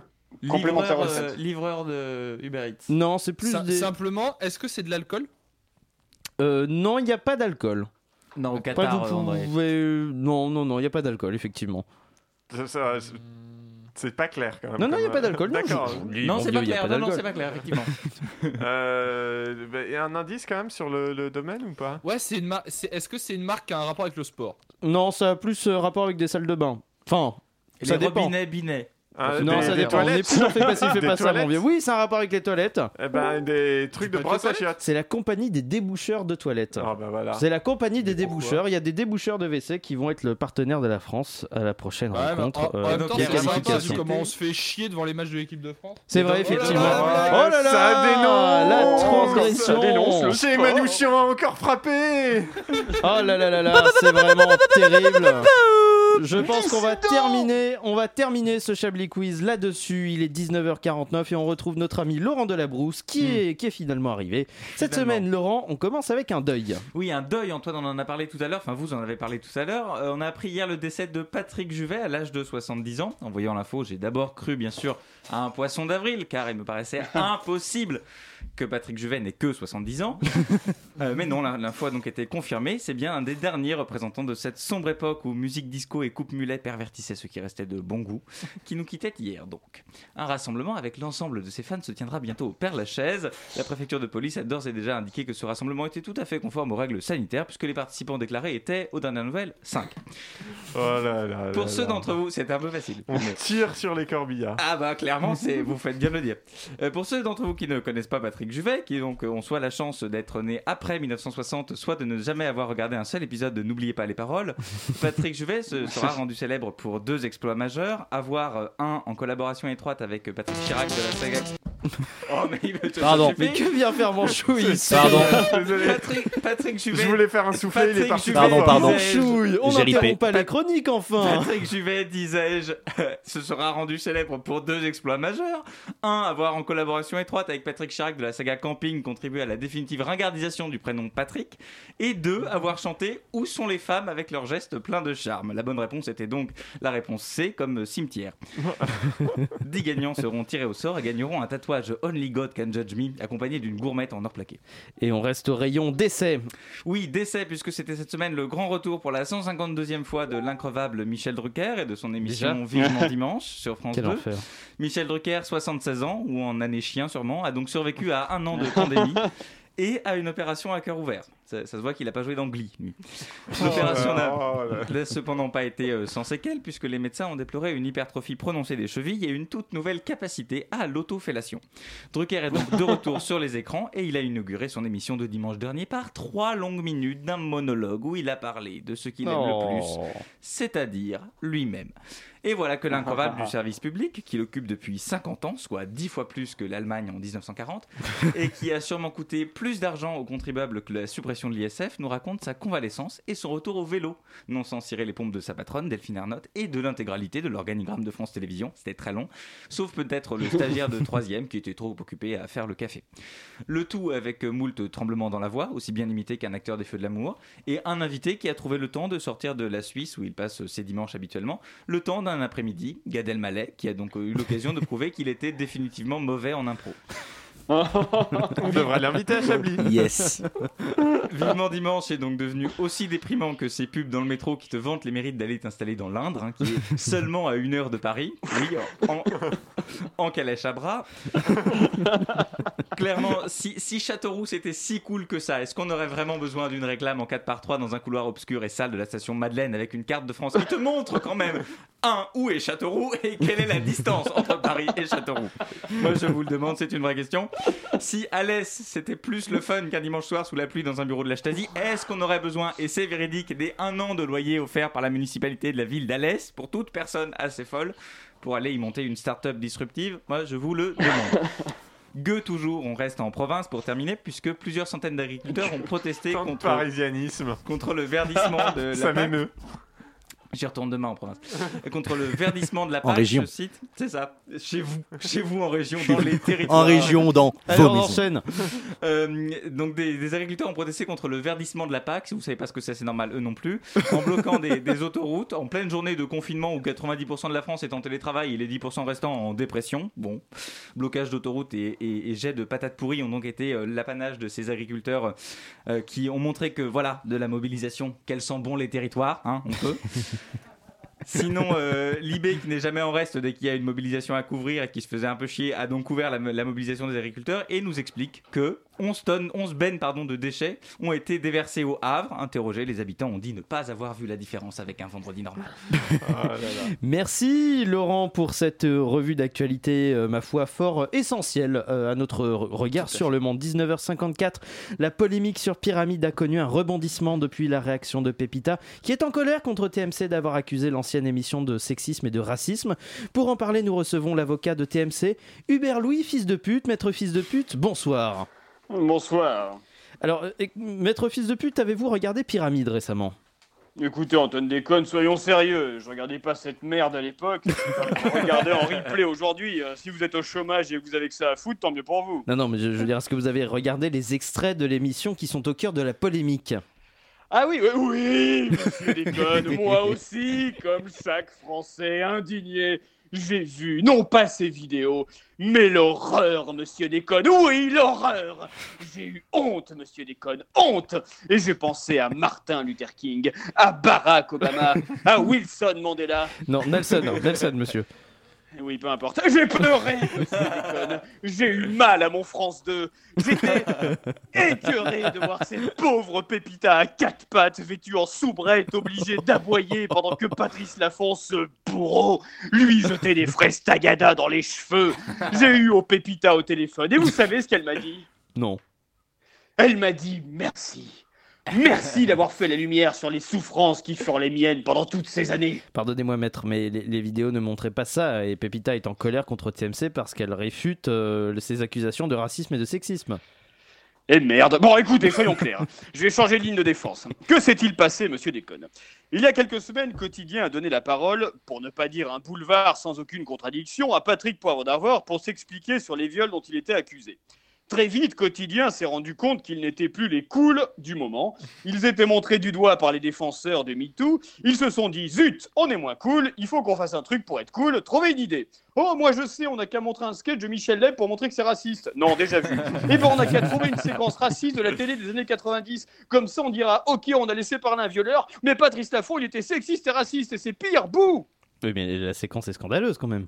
Complémentaire Livreur, euh, livreur de Uber Eats. Non, c'est plus des... Simplement, est-ce que c'est de l'alcool? Euh, non, il n'y a pas d'alcool. Non, au Pas Qatar, tout. euh, Non, non, non, il n'y a pas d'alcool, effectivement. Ça- ça- c'est- pas clair quand même. Non, non, il n'y a pas euh, d'alcool. non, D'accord. Non, c'est pas il clair. Non, c'est pas clair, effectivement. *laughs* Euh, bah, y a un indice quand même sur le, le domaine ou pas? Ouais, c'est une marque. Est-ce que c'est une marque qui a un rapport avec le sport? Non, ça a plus euh, rapport avec des salles de bain. Enfin, Et ça les dépend. robinets Binet. Ah, non, des- ça des dépend. On est toilettes plus dans fait passif, fait pas ça, mon vieux. Oui, c'est un rapport avec les toilettes. Eh ben, des trucs de brosse à chiottes. C'est la compagnie des déboucheurs de toilettes. Ah bah voilà. C'est la compagnie des déboucheurs. Il y a des déboucheurs de WC qui vont être le partenaire de la France à la prochaine Ouais, rencontre. en euh, même temps, il y a c'est sympa qualification. comment on se fait chier devant les matchs de l'équipe de France. C'est vrai, Oh là là effectivement. là Oh là là, Ça dénonce la transgression. Ça dénonce Chez Manouchian encore frappé *laughs* Oh là là là là, c'est vraiment terrible. Je pense qu'on va terminer, on va terminer ce Chablis Quiz là-dessus. Il est 19h49 et on retrouve notre ami Laurent Delabrousse qui est, qui est finalement arrivé. Cette Finalement. semaine, Laurent, on commence avec un deuil. Oui, un deuil, Antoine, on en a parlé tout à l'heure, enfin vous en avez parlé tout à l'heure. Euh, on a appris hier le décès de Patrick Juvet à l'âge de 70 ans. En voyant l'info, j'ai d'abord cru bien sûr à un poisson d'avril, car il me paraissait *laughs* impossible que Patrick Juvet n'ait que 70 ans. *laughs* Euh, mais non, l'info a donc été confirmée. C'est bien un des derniers représentants de cette sombre époque où musique disco et coupe mulet pervertissaient ce qui restait de bon goût, qui nous quittait hier donc. Un rassemblement avec l'ensemble de ses fans se tiendra bientôt au Père Lachaise. La préfecture de police a d'ores et déjà indiqué que ce rassemblement était tout à fait conforme aux règles sanitaires puisque les participants déclarés étaient, aux dernières nouvelles, 5. Oh là là Pour là ceux d'entre vous, c'est un peu facile. On tire sur les corbillards. Ah bah clairement, c'est vous faites bien le dire. Euh, pour ceux d'entre vous qui ne connaissent pas Patrick Juvet, qui donc euh, ont soit la chance d'être nés après 1960, soit de ne jamais avoir regardé un seul épisode de N'oubliez pas les paroles, *laughs* Patrick Juvet se sera rendu célèbre pour deux exploits majeurs, avoir euh, un en collaboration étroite avec euh, Patrick Chirac de la saga *laughs* Oh, mais il veut te Pardon. Mais que vient faire Manchouille ici Pardon. Patrick, Patrick Juvet. Je voulais faire un soufflet, il est Patrick parti. Juvet, Pardon, pardon. Manchouille On n'interrompt pas les chroniques enfin Patrick Juvet, disais-je, se sera rendu célèbre pour deux exploits majeurs. Un, avoir en collaboration étroite avec Patrick Chirac de la saga Camping contribué à la définitive ringardisation du prénom Patrick. Et deux, avoir chanté Où sont les femmes avec leurs gestes pleins de charme? La bonne réponse était donc la réponse C comme cimetière. *laughs* Dix gagnants seront tirés au sort et gagneront un tatouage Only God Can Judge Me accompagné d'une gourmette en or plaqué. Et on reste au rayon décès. Oui, décès, puisque c'était cette semaine le grand retour pour la 152e fois de l'increvable Michel Drucker et de son émission Vivement *laughs* Dimanche sur France Quel 2. enfer. Michel Drucker, 76 ans, ou en année chien sûrement, a donc survécu à un an de pandémie. *laughs* Et à une opération à cœur ouvert. Ça, ça se voit qu'il n'a pas joué dans Glee, lui. L'opération n'a Oh *laughs* cependant pas été euh, sans séquelles, puisque les médecins ont déploré une hypertrophie prononcée des chevilles et une toute nouvelle capacité à l'autofellation. Drucker est donc de retour sur les écrans et il a inauguré son émission de dimanche dernier par trois longues minutes d'un monologue où il a parlé de ce qu'il aime le plus, Oh. c'est-à-dire lui-même. Et voilà que l'incroyable du service public, qui l'occupe depuis 50 ans, soit 10 fois plus que l'Allemagne en 1940, *laughs* et qui a sûrement coûté plus d'argent aux contribuables que la suppression de l'ISF, nous raconte sa convalescence et son retour au vélo, non sans cirer les pompes de sa patronne, Delphine Ernotte, et de l'intégralité de l'organigramme de France Télévisions, c'était très long, sauf peut-être le stagiaire de *laughs* 3 qui était trop occupé à faire le café. Le tout avec moult tremblements dans la voix, aussi bien imité qu'un acteur des Feux de l'amour, et un invité qui a trouvé le temps de sortir de la Suisse où il passe ses dimanches habituellement, le temps d'un après-midi, Gad Elmaleh, qui a donc eu l'occasion de prouver qu'il était définitivement mauvais en impro. On devrait l'inviter à Chablis. Yes. Vivement dimanche est donc devenu aussi déprimant que ces pubs dans le métro qui te vantent les mérites d'aller t'installer dans l'Indre, hein, qui est *laughs* seulement à une heure de Paris. Oui, en, en calèche à bras. Clairement, si, si Châteauroux c'était si cool que ça, est-ce qu'on aurait vraiment besoin d'une réclame en 4x3 dans un couloir obscur et sale de la station Madeleine avec une carte de France qui te montre quand même, un, où est Châteauroux et quelle est la distance entre Paris et Châteauroux? Moi je vous le demande, c'est une vraie question. *laughs* Si Alès c'était plus le fun qu'un dimanche soir sous la pluie dans un bureau de la Stasi, est-ce qu'on aurait besoin, et c'est véridique, des un an de loyer offert par la municipalité de la ville d'Alès pour toute personne assez folle pour aller y monter une start-up disruptive? Moi je vous le demande. *laughs* Gueux toujours, on reste en province pour terminer, puisque plusieurs centaines d'agriculteurs ont protesté contre, le verdissement de *laughs* la Ça m'émeut. J'y retourne demain en province. *laughs* Contre le verdissement de la région. je cite. C'est ça. Chez vous. Chez vous en région, dans les *laughs* territoires. En région, dans *laughs* vos on maisons. Euh, donc des, des agriculteurs ont protesté contre le verdissement de la PAC, si vous savez pas ce que c'est, c'est normal, eux non plus, en bloquant des, des autoroutes en pleine journée de confinement où 90% de la France est en télétravail et les 10% restants en dépression. Bon, blocage d'autoroutes et, et, et jets de patates pourries ont donc été euh, l'apanage de ces agriculteurs euh, qui ont montré que voilà, de la mobilisation, qu'elles sont bons les territoires, hein, on peut. Sinon, euh, qui n'est jamais en reste dès qu'il y a une mobilisation à couvrir et qui se faisait un peu chier, a donc couvert la mobilisation des agriculteurs et nous explique que 11 tonnes, 11 bennes pardon, de déchets ont été déversées au Havre. Interrogés, les habitants ont dit ne pas avoir vu la différence avec un vendredi normal. *laughs* Merci Laurent pour cette euh, revue d'actualité, euh, ma foi, fort euh, essentielle à notre re- regard sur le monde. 19h54, la polémique sur Pyramide a connu un rebondissement depuis la réaction de Pépita, qui est en colère contre TMC d'avoir accusé l'ancienne émission de sexisme et de racisme. Pour en parler, nous recevons l'avocat de TMC, Hubert Louis, fils de pute, maître fils de pute, bonsoir. Bonsoir. Alors, euh, maître fils de pute, avez-vous regardé Pyramide récemment? Écoutez, Antoine Déconne, soyons sérieux. Je regardais pas cette merde à l'époque. Je *laughs* regardais en replay aujourd'hui. Euh, Si vous êtes au chômage et que vous avez que ça à foutre, tant mieux pour vous. Non, non, mais je, je veux dire, est-ce que vous avez regardé les extraits de l'émission qui sont au cœur de la polémique? Ah oui, oui, oui, monsieur Déconne, moi aussi, comme chaque Français indigné, j'ai vu, non pas ces vidéos, mais l'horreur, monsieur Déconne, oui, l'horreur. J'ai eu honte, monsieur Déconne, honte. Et j'ai pensé à Martin Luther King, à Barack Obama, à *laughs* Wilson Mandela, Non, Nelson, non, Nelson, monsieur. Oui, peu importe. J'ai pleuré. J'ai eu mal à mon France 2. J'étais *laughs* écœuré de voir cette pauvre Pépita à quatre pattes, vêtue en soubrette, obligée d'aboyer pendant que Patrice Lafont, ce bourreau, lui jetait des fraises tagada dans les cheveux. J'ai eu au Pépita au téléphone. Et vous savez ce qu'elle m'a dit? Non. Elle m'a dit merci. Merci d'avoir fait la lumière sur les souffrances qui furent les miennes pendant toutes ces années. Pardonnez-moi, maître, mais les, les vidéos ne montraient pas ça et Pepita est en colère contre TMC parce qu'elle réfute euh, ses accusations de racisme et de sexisme. Et merde. Bon, écoutez, soyons clairs. Je vais changer de ligne de défense. Que s'est-il passé, monsieur Déconne? Il y a quelques semaines, Quotidien a donné la parole, pour ne pas dire un boulevard sans aucune contradiction, à Patrick Poivre d'Arvor pour s'expliquer sur les viols dont il était accusé. Très vite, Quotidien s'est rendu compte qu'ils n'étaient plus les cools du moment. Ils étaient montrés du doigt par les défenseurs de MeToo. Ils se sont dit Zut, on est moins cool, il faut qu'on fasse un truc pour être cool, trouvez une idée. Oh, moi je sais, on n'a qu'à montrer un sketch de Michel Leb pour montrer que c'est raciste. Non, déjà vu. *laughs* Et ben on n'a qu'à trouver une séquence raciste de la télé des années 90. Comme ça, on dira Ok, on a laissé parler un violeur, mais Patrice Lafont, il était sexiste et raciste, et c'est pire, bouh Oui, mais la séquence est scandaleuse quand même.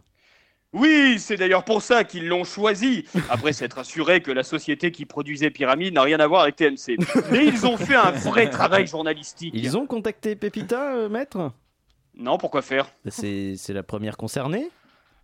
Oui, c'est d'ailleurs pour ça qu'ils l'ont choisi, après s'être assuré que la société qui produisait Pyramide n'a rien à voir avec TMC. Mais ils ont fait un vrai travail journalistique. Ils ont contacté Pepita, euh, maître? Non, pourquoi faire? C'est c'est la première concernée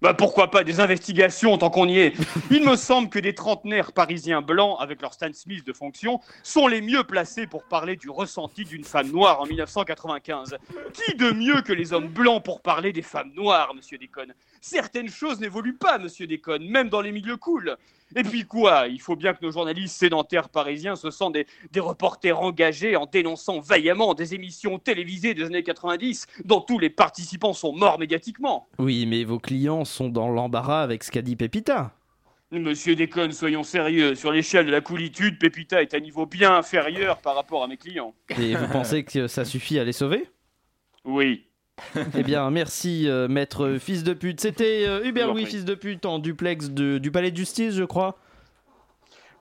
Bah pourquoi pas des investigations tant qu'on y est? Il me semble que des trentenaires parisiens blancs avec leur Stan Smith de fonction sont les mieux placés pour parler du ressenti d'une femme noire en 1995. Qui de mieux que les hommes blancs pour parler des femmes noires, monsieur Déconne? Certaines choses n'évoluent pas, monsieur Déconne, même dans les milieux cool. Et puis quoi Il faut bien que nos journalistes sédentaires parisiens se sentent des, des reporters engagés en dénonçant vaillamment des émissions télévisées des années 90 dont tous les participants sont morts médiatiquement. Oui, mais vos clients sont dans l'embarras avec ce qu'a dit Pepita. Monsieur Déconne, soyons sérieux. Sur l'échelle de la coolitude, Pépita est à niveau bien inférieur par rapport à mes clients. Et vous pensez que ça suffit à les sauver? Oui. *laughs* Eh bien, merci, euh, maître fils de pute. C'était euh, Hubert Louis, fils de pute, en duplex de- du palais de justice, je crois.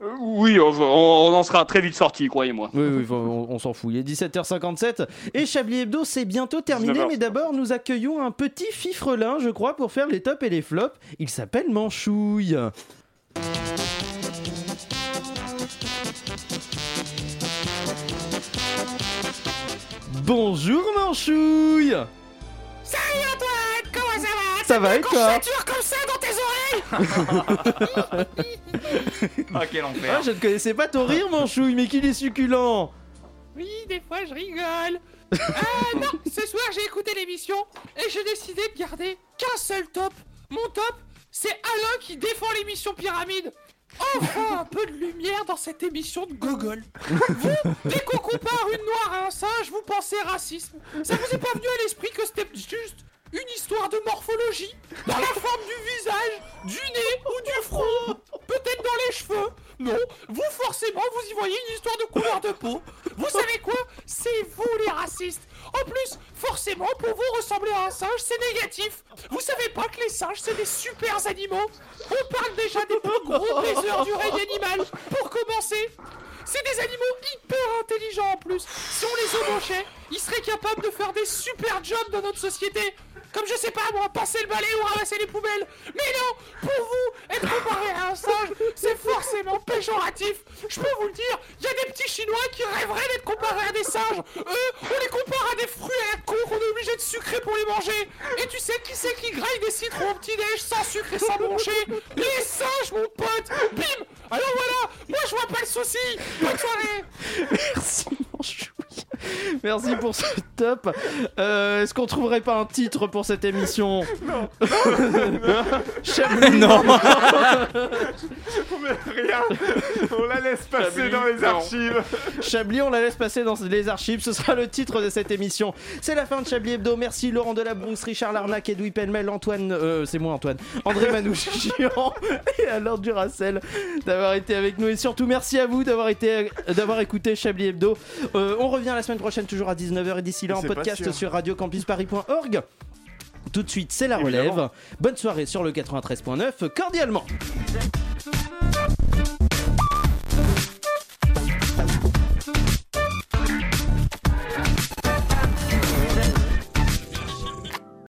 Euh, oui, on, en sera très vite sorti, croyez-moi. Oui, on, on s'en fout. Il est 17h57 et Chablis Hebdo, c'est bientôt terminé. 19h. Mais d'abord, nous accueillons un petit fifrelin, je crois, pour faire les tops et les flops. Il s'appelle Manchouille. Bonjour Manchouille Salut Antoine, comment ça va? Ça va et toi? comme ça dans tes oreilles? *laughs* Ah, quel enfer. Ah, je ne connaissais pas ton rire Manchouille, mais qu'il est succulent Oui, des fois je rigole. Ah non, ce soir j'ai écouté l'émission et j'ai décidé de garder qu'un seul top. Mon top, c'est Alain qui défend l'émission Pyramide. Enfin un peu de lumière dans cette émission de gogol. Vous, dès qu'on compare une noire à un singe, vous pensez racisme. Ça vous est pas venu à l'esprit que c'était juste une histoire de morphologie dans la forme du visage, du nez ou du front? Peut-être dans les cheveux Non, vous forcément vous y voyez une histoire de couleur de peau. Vous savez quoi? C'est vous les racistes. En plus, forcément, pour vous ressembler à un singe, c'est négatif. Vous savez pas que les singes, c'est des super animaux? On parle déjà des plus gros baiseurs du règne animal. Pour commencer, c'est des animaux hyper intelligents en plus. Si on les embauchait, ils seraient capables de faire des super jobs dans notre société. Comme je sais pas moi, passer le balai ou ramasser les poubelles. Mais non, pour vous, être comparé à un singe, c'est forcément péjoratif. Je peux vous le dire, il y a des petits chinois qui rêveraient d'être comparés à des singes. Eux, on les compare à des fruits à la con qu'on est obligé de sucrer pour les manger. Et tu sais qui c'est qui graille des citrons au petit-déj sans sucre et sans broncher? Les singes, mon pote Bim Alors voilà, moi je vois pas le souci Bonne soirée Merci Manchouille. *laughs* Merci pour ce top. Euh, Est-ce qu'on trouverait pas un titre pour cette émission Non. *laughs* *laughs* Chablis. Non. Mais rien. On la laisse passer Chablis, dans les non. archives. Chablis, on la laisse passer dans les archives. Ce sera le titre de cette émission. C'est la fin de Chablis Hebdo. Merci Laurent Delabrousse, Richard Larnac, Edoui Pellemel, Antoine. euh, c'est moi Antoine. André Manouchian et alors Duracel d'avoir été avec nous. Et surtout, merci à vous d'avoir été, d'avoir écouté Chablis Hebdo. Euh, on revient la semaine semaine prochaine, toujours à 19h. Et d'ici là, en podcast sur radiocampusparis.org. Tout de suite, c'est la relève. Bonne soirée sur le 93.9, cordialement.